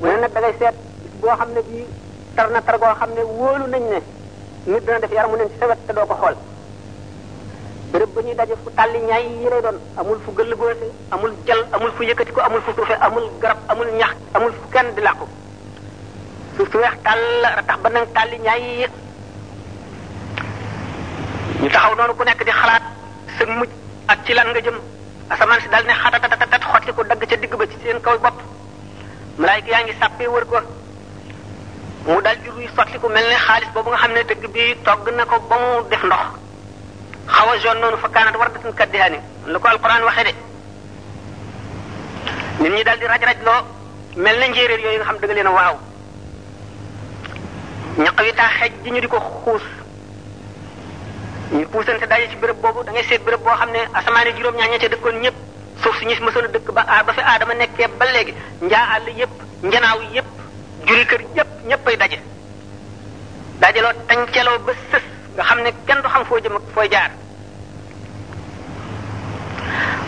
mu ne nag da ngay seet boo xam ne bii tar na tar goo xam ne wóolu nañ ne nit dana def yaramu neen ci sa wet te doo ko xool béréb ba ñuy daje fu tàlli ñaay yi lay doon amul fu gëll boose amul jal amul fu yëkkati ko amul fu suufe amul garab amul ñax amul fu kenn di làqu suuf su weex tàll la tax ba nag tàlli ñaay yi ñu taxaw noonu ku nekk di xalaat sa mujj ak ci lan nga jëm asamaan si dal ne xatatatatat xotti ko dagg ca digg ba ci seen kaw bopp malaayika yaa ngi sàppee wër ko mu dal di ruy sotti ku mel ne xaalis boobu nga xam ne dëkk bi togg na ko ba mu def ndox xaw a jaune noonu fa kaanat war datan kat dihaani lu ko alquran waxee de nit ñi dal di raj-raj loo mel na njéeréer yooyu nga xam dëgg leen a waaw ñaq wi taa xeej di ñu di ko xuus ñu puusante daje ci béréb boobu da ngay seet béréb boo xam ne asamaane juróom-ñaar ña ca dëkkoon ñëpp suuf si ñu fi mësoon a dëkk ba ba fi aadama nekkee ba léegi njaa àll yépp njanaaw yépp juri kër yépp ñéppay daje dajaloo tanceloo ba sës nga xam ne kenn du xam foo jëm ak fooy jaar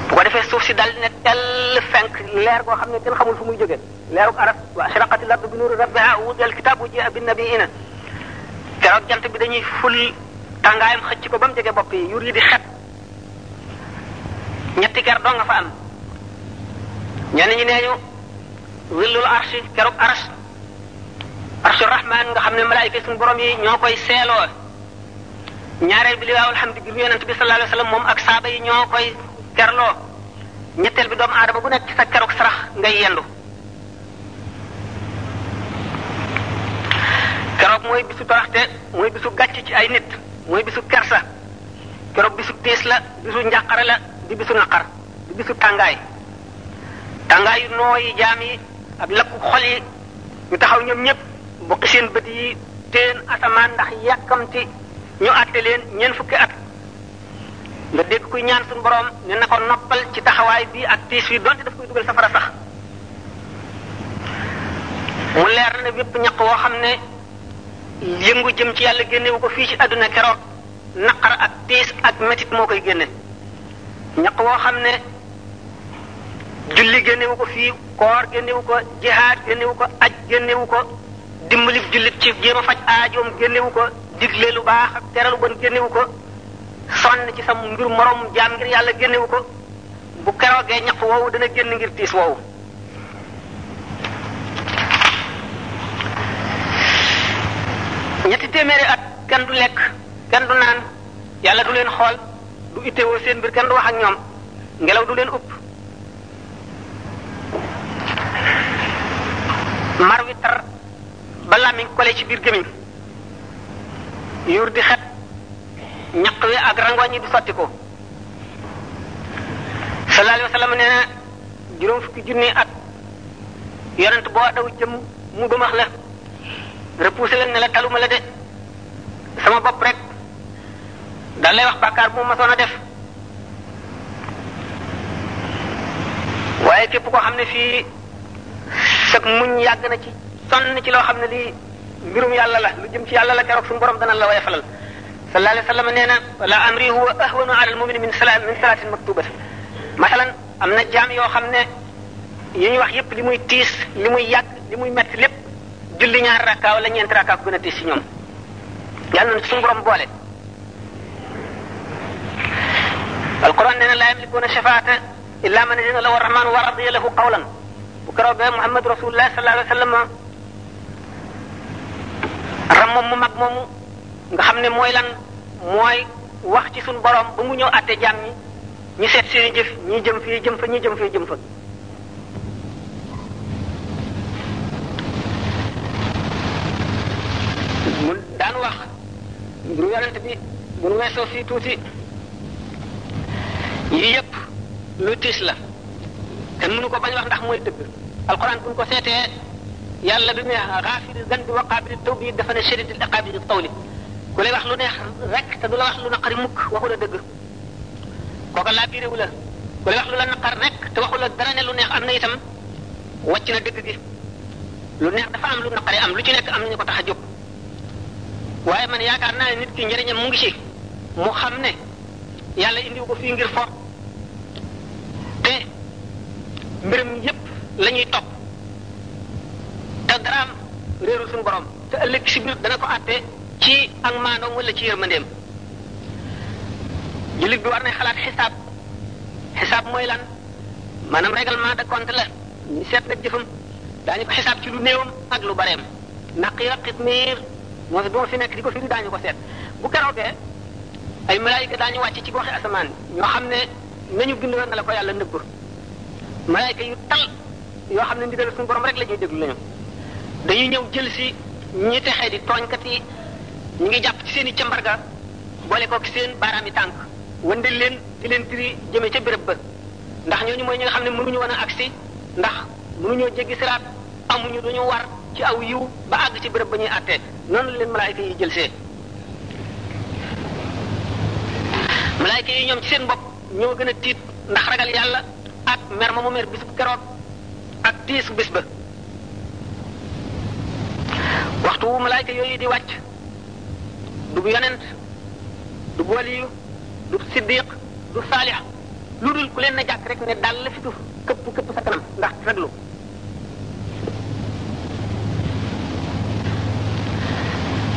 bu ko defee suuf si dal ne tell fenk leer goo xam ne kenn xamul fu muy jógee leeruk araf wa ashraqati lardu bi nuuri rabbiha wudiya alkitabu ji abi nabiina keroog jant bi dañuy ful tàngaayam xëcc ko ba mu jege bopp yi yur yi di xet ñetti ker doo nga fa am ñenn ñi nee ñu willul arshi keruk arsh arshu rahman nga xam ne malaayika suñu borom yi ñoo koy seeloo ñaareel bi liwaawul hamdi bi yonent bi sallallahu alayhi wasallam moom ak saaba yi ñoo koy kerloo ñetteel bi doomu aadama bu nekk ci sa keruk sarax ngay yendu keroog mooy bisu toroxte mooy bisu gàcc ci ay nit mooy bisu kersa keroog bisu tiis la bisu njàqare la di bisu naqar di bisu tàngaay tàngaayu nooyi jaam yi ak lakku xol yi ñu taxaw ñoom ñëpp bokk seen bët yi teen asamaan ndax yàkkamti ñu àtte leen ñeent fukki at nga dégg kuy ñaan suñu borom ne na ko noppal ci taxawaay bii ak tiis wi donte daf koy dugal safara sax mu leer na ne bépp ñaq woo xam ne yëngu jëm ci yàlla génnewu ko fii ci àdduna keroog naqar ak tiis ak métit moo koy génne ñaq woo xam ne julli génnewu ko fii koor génnewu ko jihaad génnewu ko aj génnewu ko dimbali jullit ci jéem a faj aajoom génnewu ko digle lu baax ak tere lu bon génnewu ko sonn ci sa ngir morom jaam ngir yàlla génnewu ko bu keroogee ñaq woowu dana génn ngir tiis woowu ñetti téeméeri at kenn du lekk kenn du naan yàlla du leen xool du ittewoo seen mbir kenn du wax ak ñoom ngelaw du leen upp mar wi tar ba làmmiñ kole ci biir gémmiñ yuur di xet ñaq wi ak rangoñ yi du sotti ko sallallahu alayhi wa sallam nee na juróom fukki junni at yonent boo daw jëm mu bëmax la repoussé leen ne la taluma la de sama bopp rek daal lay wax bàkkaar bu ma masoon a def waaye képp koo xam ne fii sag muñ yàgg na ci sonn ci loo xam ne lii mbirum yàlla la lu jëm ci yàlla la keroog suñu borom dana la way falal sallallahu alayhi wa sallam nee na la amri huwa ahwanu ala al mumini min salaat min salaatin maktubatin masalan am na jaam yoo xam ne yi ñu wax yépp li muy tiis li muy yàgg li muy metti lépp julli ñaar rakka wala ñeenti rakka ko gën a tiis ci ñoom yàlla na suñu borom boole alquran nee na laa yamlikuuna shafaata illa man adina lahu rahman wa radiya lahu qawlan bu keroog ba muhammad rasulullah sallallahu alayhi wa sallam ram moom mu mag moomu nga xam ne mooy lan mooy wax ci suñu borom ba mu ñëw àtte jaam ñi ñu seet seeni jëf ñii jëm fii jëm fa ñii jëm fii jëm fa mu daan wax bu yonent bi bu nu weesoo fii tuuti yii yëpp lu tiis la kenn mënu ko bañ wax ndax mooy dëgg alquran bu ñu ko seetee yàlla bi muy xaafiri zanbi wa qaabili tawbi dafa ne shadidil iqaabi di tawli ku lay wax lu neex rek te du la wax lu naqari mukk waxu la dëgg kooka laa biirewu la ku lay wax lu la naqar rek te waxu la dara ne lu neex am na itam wàcc na dëgg gi lu neex dafa am lu naqari am lu ci nekk am nañu ko tax a jóg waaye man yaakaar naa ne nit ki njëriñam mu ngi ci mu xam ne yàlla indiw ko fii ngir fo te mbiram yépp la ñuy topp te daraam réerul suñu borom te ëllëg si biir dana ko àtte ci ak maandoom wala ci yërmandeem jullit bi war na xalaat xisaab xisaab mooy lan maanaam règlement de compte la ñu seet nag jëfam daañu ko xisaab ci lu néewam ak lu bareem naqiira qitmiir moo fi boo fi nekk di ko firi daañu ko seet bu keroogee ay malaayika daañu wàcc ci goxi asamaan ñoo xam ne nañu bindoon na la ko yàlla nëbb malaayika yu tal yoo xam ne ndigal suñu borom rek la ñuy déglu lañu dañuy ñëw jël si ñi texee di tooñkat yi ñu ngi jàpp ci seen i càmbarga boole kook seen baaraam yi tànk wëndeel leen di leen diri jëmee ca béréb ba ndax ñooñu mooy ñi nga xam ne mënuñu woon a agsi ndax mënuñoo jéggi siraat amuñu duñu war ci aw yiw ba àgg ci béréb ba ñuy àttee noonu la leen malaayka yi jël see malaayka yi ñoom ci seen bopp ñoo gën a tiit ndax ragal yàlla ak mer ma mu mer bis bu keroog ak tiisu bis ba waxtu wu malaayka yooyu di wàcc du bu yonent du bu waliyu du siddiq du saalix lu dul ku leen na jàkk rek ne daal la fi tuf këpp këpp sa kanam ndax raglu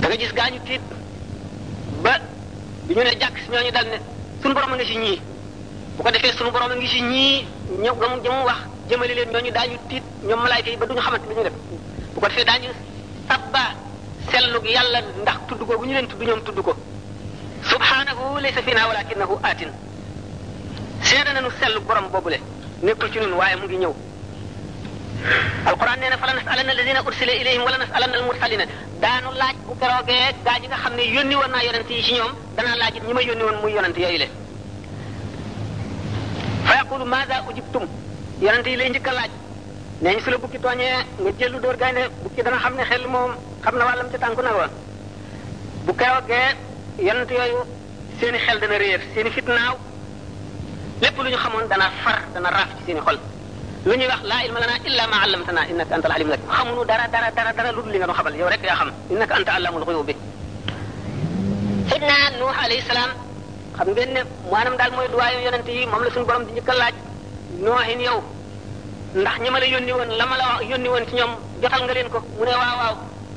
da nga gis gaañu tiit ba bi ñu ne jàkk si ñooñu dal ne suñu borom a ngi si ñii bu ko defee suñu borom a ngi si ñii ñëw gamu jëmu wax jëmale leen ñooñu daañu tiit ñoom malaayka yi ba duñu xamante lu ñu def bu ko defee daañu sabba sellug yàlla ndax tudd ko bu ñu leen tudd ñoom tudd ko subhanahu laysa fina walakinahu atin seede nañu sellug borom boobule nekkul ci ñun waaye mu ngi ñëw alquran nee na fala nasalanna alladina ursila ilayhim wala nasalanna almursalina daanu laaj bu keroogee gaa ñi nga xam ne yónni woon naa yonent yi ci ñoom danaa laaj it ñi ma yónni woon muy yonent yooyu le fa yaqulu maada ujibtum yonent yi lay njëkk a laaj nee ñu su la bukki tooñee nga jëllu dóor gaynde bukki dana xam ne xel moom xam na wàllam ca tànku nag wa bu keroogee yonent yooyu seeni xel dana réer seeni fit naaw lépp lu ñu xamoon dana far dana raaf ci seeni xol lu ñuy wax laa ilma lana illa ma allamtana innaka anta alalim nag xamunu dara dara dara dara lu dul li nga nu xabal yow rek yaa xam innaka anta allamul xuyub bi sidna nuux alayhi salaam xam ngeen ne maanaam daal mooy duwaayu yonent yi moom la suñu borom di njëkk a laaj nooxin yow ndax ñi ma la yónni woon la ma la yónni woon ci ñoom jotal nga leen ko mu ne waaw waaw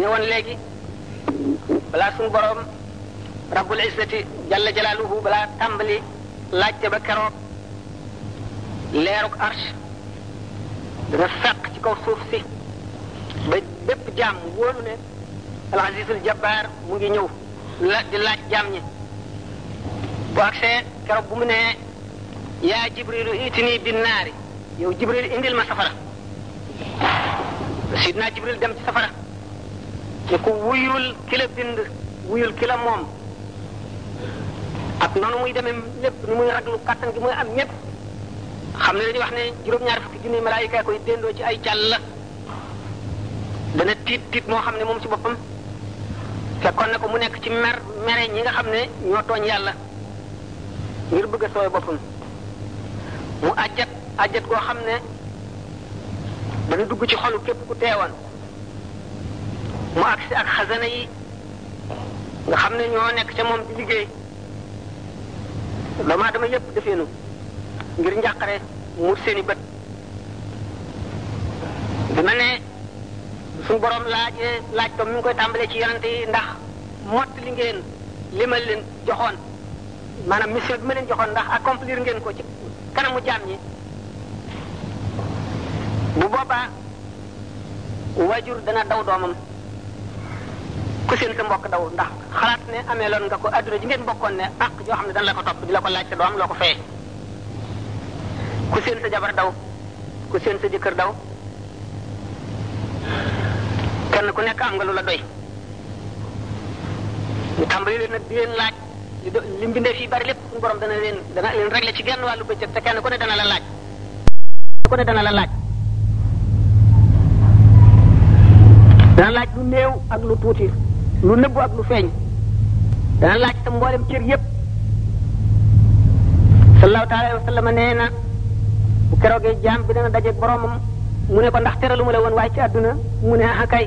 ñëwoon léegi balaa suñu borom rabbul izzati jalla jalaaluhu balaa tàmbali laajte ba keroog leeruk arsh dana fekk ci kaw suuf si ba bépp jaam wóolu ne al azizul jabbaar mu ngi ñëw la di laaj jaam ñi bu agsee keroog bu mu ne yaa jibrilu itini binnaari yow jibril indil ma safara sidna jibril dem ci safara ne ko wuyul ki la bind wuyul ki la moom ak noonu muy demee lépp ni muy raglu kàttan gi muy am ñépp xam ne dañuy wax ne juróom-ñaari fukki junni malaayika koy déndoo ci ay jàll la dana tiit tiit moo xam ne moom ci boppam fekkoon na ko mu nekk ci mer mere ñi nga xam ne ñoo tooñ yàlla ngir bëgg a sooy boppam mu ajjat ajjat goo xam ne dana dugg ci xolu képp ku teewoon mu agsi ak xasana yi nga xam ne ñoo nekk ca moom di liggéey doomu aadama yépp defeenu ngir njàqare mu seeni bët bi ma ne suñu borom laajee laaj ko mi ngi koy tàmbalee ci yonante yi ndax mott li ngeen limal leen joxoon maanaam mission bi ma leen joxoon ndax accomplir ngeen ko ci kanamu jaam ñi bu boobaa waajur dana daw doomam ku seen sa mbokk daw ndax xalaat ne amee loon nga ko adduna ji ngeen bokkoon ne ak joo xam ne dana la ko topp di la ko laaj te doo am loo ko fayee ku seen sa jabar daw ku seen sa jëkkër daw kenn ku nekk am nga lu la doy ñu tàmbali leen nag di leen laaj li do- li mbindee fii bari lépp suñu borom dana leen dana leen régler ci genn wàllu bëccëg te kenn ku ne dana la laaj ku ne dana la laaj dana laaj lu néew ak lu tuuti lu nëbbu ak lu feeñ dana laaj tam mboolem cër yépp sallallahu taala alayhi wa sallam nee na bu keroogee jaam bi dana dajeeg boromam mu ne ko ndax teralu ma la woon waaye ci àdduna mu ne ah kay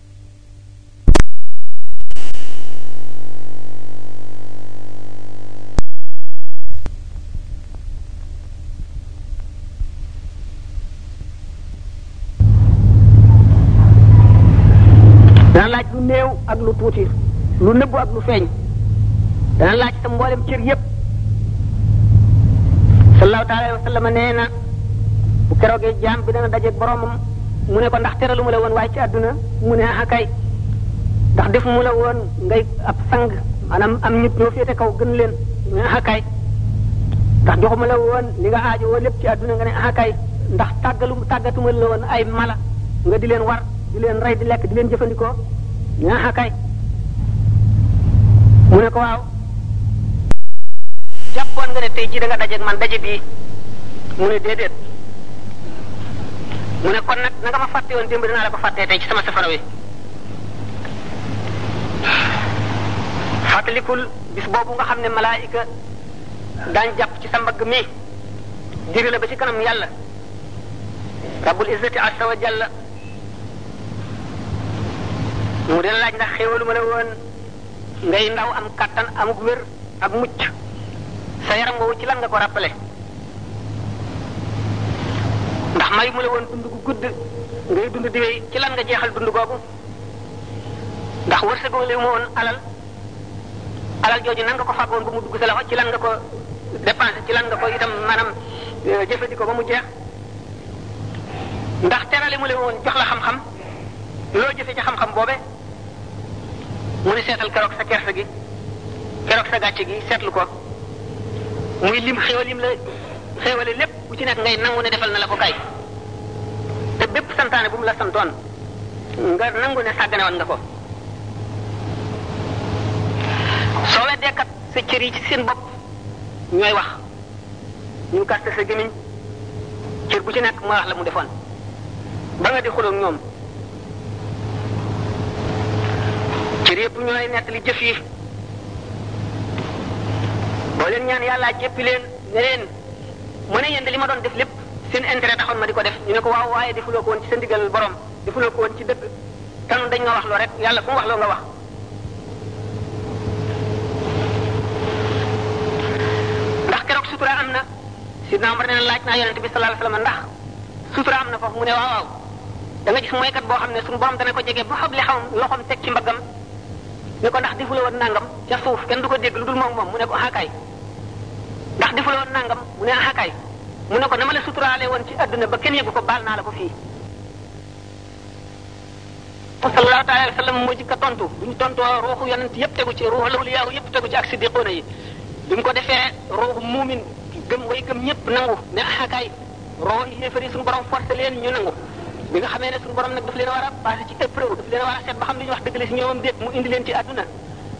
dana laaj lu néew ak lu tuuti lu nëbbu ak lu feeñ dana laaj sa mboolem cër yépp sallallahu taala wa sallama nee na bu keroogee jaam bi dana dajeeg boromam mu ne ko ndax teralu ma la woon waaye ci àdduna mu ne ah kay ndax def mu la woon ngay ab sang maanaam am nit ñoo féete kaw gën leen mu ne ah kay ndax joxuma la woon li nga aajo woo lépp ci àdduna nga ne ah kay ndax tàggalu tàggatuma la woon ay mala nga di leen war di leen rey di lekk di leen jëfandikoo mu ne ah kay mu ne ko waaw jàppoon nga ne tey jii da nga dajeeg man daje bii mu ne déedéet mu ne kon nag na nga ma fàtte woon démb dinaa la ko fàttee tey ci sama safara wi fàttalikul bis boobu nga xam ne malaayika daañ jàpp ci sa mbagg mi diri la ba ci kanam yàlla rabbul izzati azza wa jalla mu dina laaj ndax xéewalu ma la woon ngay ndaw am kàttan amug wér ak mucc sa yaram woowu ci lan nga ko rappelé ndax may mu la woon dund gu gudd ngay dund di wéy ci lan nga jeexal dund googu ndax wërsëgoo li mu woon alal alal jooju nan nga ko fàggoon ba mu dugg sa loxo ci lan nga ko dépensé ci lan nga ko itam maanaam euh, jëfandikoo ba mu jeex ndax terale mu la woon jox la xam-xam loo jëfe ci xam-xam boobe mu ni seetal keroog sa kersa gi keroog sa gàcce gi seetlu ko muy lim xéwal yim la xéwale lépp ku ci nekk ngay nangu ne defal na la ko kay te bépp santaane bu mu la santoon nga nangu ne sàggane woon nga ko soo weddee kat sa cër yi ci seen bopp ñooy wax ñu kàtt sa gémmiñ cër bu ci nekk mu wax la mu defoon ba nga di xuloog ñoom cër yëpp ñooy nekk li jëf yi boo leen ñaan yàlla jéppi leen ne leen mu ne yéen de li ma doon def lépp seen intérêt taxoon ma di ko def ñu ne ko waaw waaye defuloo ko woon ci sa ndigal borom defuloo ko woon ci dëgg te noonu dañ nga wax loo rek yàlla fu mu wax loo nga wax ndax keroog sutura am na sidna Omar nee na laaj naa yonente bi sallallahu alayhi wasallam ndax sutura am na foofu mu ne waaw waaw da nga gis moykat boo xam ne suñu borom dana ko jege ba xob li xawam loxoom teg ci mbaggam ne ko ndax defula woon nangam ca suuf kenn du ko dégg lu dul moom moom mu ne ko axakaay ndax defula woon nangam mu ne axakaay mu ne ko na ma la suturaale woon ci àdduna ba kenn yëgu ko baal naa la ko fii sallallahu alayhi wa sallam moo jëkk tontu bu ñu tontoo ruuxu yonent yëpp tegu ci ruuxu lawliyaahu yëpp tegu ci ak siddiqoona yi bi mu ko defee ruuxu muumin gëm way gëm ñëpp nangu ne axakaay ah, ruuxu yéefar yi suñu borom forcé leen ñu nangu bi nga xamee ne suñu borom nag daf leen war a passé ci épreuve daf leen war a seet ba xam li ñu wax dëgg la si ñoomam déet mu indi leen ci àdduna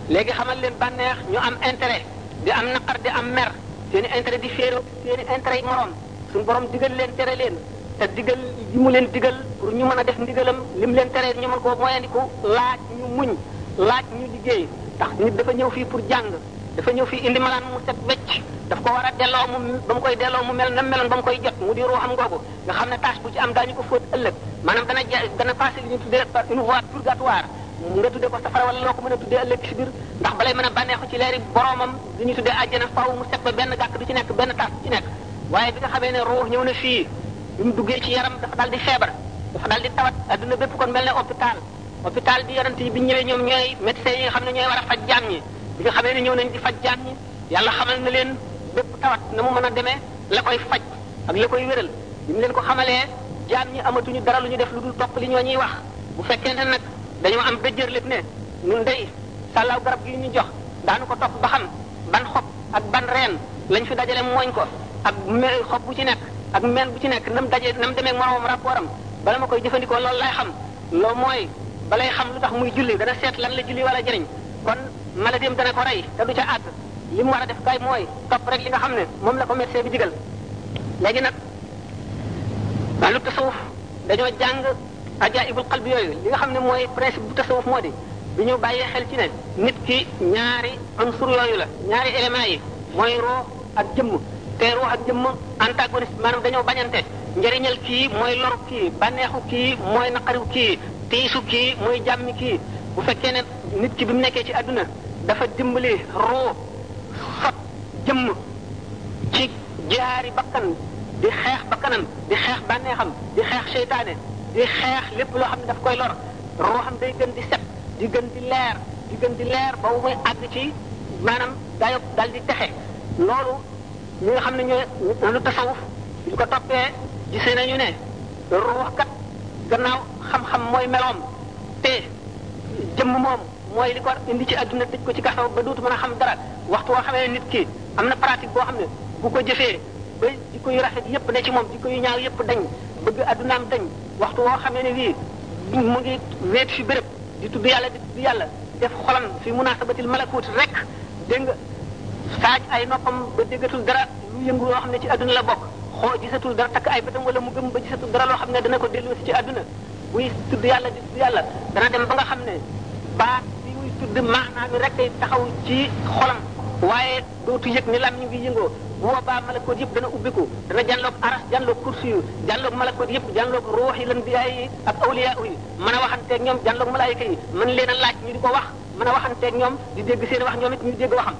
léegi xamal leen bànneex ñu am intérêt di am naqar di am mer seen i intérêt di féeroo seen i intérêt yi moroom suñu borom digal leen tere leen te digal yi mu leen digal pour ñu mën a def ndigalam li mu leen teree ñu mën koo moyandiku laaj ñu muñ laaj ñu liggéey tax nit dafa ñëw fii pour jàng dafa ñëw fii indi malaan mu set wecc daf ko war a delloo mu ba mu koy delloo mu mel na meloon ba mu koy jot mu di ruuxam googu nga xam ne tâche bu ci am daañu ko fóot ëllëg maanaam dana ja dana passé li ñu tuddee par une voie purgatoire nga tuddee ko safara wala loo ko mën a tuddee ëllëg si biir ndax balay mën a bànneexu ci leeri boromam li ñu tuddee àjjana faaw mu set ba benn gàkk du ci nekk benn tas du ci nekk waaye bi nga xamee ne ruux ñëw na fii bi mu duggee ci yaram dafa daal di feebar dafa daal di tawat adduna bépp kon mel ne hôpital hôpital bi yonent yi bi ñëwee ñoom ñooy médecins yi nga xam ne ñooy war a faj jaam ñi bi nga xamee ne ñëw nañ di faj jaam ñi yàlla xamal na leen bépp tawat na mu mën a demee la koy faj ak la koy wéral bi mu leen ko xamalee jaam ñi amatuñu dara lu ñu def lu dul topp li ñoo ñuy wax bu fekkente nag dañoo am béjjër lépp ne ñun day sàllaaw garab gi ñu jox daanu ko topp ba xam ban xob ak ban reen lañ fi dajale mooñ ko ak me xob bu ci nekk ak meen bu ci nekk nam daje nam demee ak moroomam rapport am bala ma koy jëfandikoo loolu lay xam loolu mooy balay xam lu tax muy julli dana seet lan la julli wala jëriñ kon maladie am dana ko rey te du ca àgg li mu war a def kay mooy topp rek li nga xam ne moom la ko médecin bi digal léegi nag wàllu tasawuf dañoo jàng ajaibul qalbi yooyu li nga xam ne mooy principe bu tasawuf moo di du ñu bàyyee xel ci ne nit ki ñaari unsur yooyu la ñaari éléments yi mooy roo ak jëmm te roo ak jëmm antagoniste maanaam dañoo bañante njëriñal kii mooy loru kii bànneexu kii mooy naqariw kii tiisu kii mooy jàmmi kii bu fekkee ne nit ki bi mu nekkee ci àdduna dafa dimbali roo sot jëmm ci jihaari bakkan di xeex bakkanam di xeex bànneexam di xeex seytaane di xeex lépp loo xam ne daf koy lor ruuxam day gën di set di gën di leer di gën di leer ba muy àgg ci maanaam dayo dal di texe loolu ñi nga xam ne ñooy lu tasawuf ñu ko toppee gisee nañu ne ruux kat gannaaw xam-xam mooy meloom te jëmm moom mooy li ko indi ci àdduna tëj ko ci kaso ba dootu mën a xam dara waxtu woo xamee nit ki am na pratique boo xam ne bu ko jëfee ba jikko yu rafet yépp ne ci moom jikko yu ñaaw yépp dañ bëgg addunaam dañ waxtu woo xamee ne wii mu ngi weet fi béréb di tudd yàlla di tudd yàlla def xolam fi munaasabatil malakut rek dégg nga saaj ay noppam ba déggatul dara lu yëngu loo xam ne ci àdduna la bokk xoo gisatul dara takk ay bëtam wala mu gëm ba gisatul dara loo xam ne dana ko dellusi ci àdduna buy tudd yàlla di tudd yàlla dana dem ba nga xam ne baat bi muy tudd maanaa mi rek ay taxaw ci xolam waaye dootu yëg ni lam ñu ngi yëngoo bu boobaa malakoot yëpp dana ubbiku dana jànloog aras jànloog kursi yu jànloog malakoot yëpp jànloog ruux yi lan biyaay yi ak awliya yi mën a waxanteeg ñoom jànloog malaayika yi mën leen a laaj ñu di ko wax mën a waxanteeg ñoom di dégg seen wax ñoom it ñu dégg waxam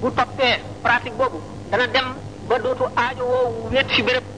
bu toppee pratique boobu dana dem ba dootu aajo woo wéet fi béréb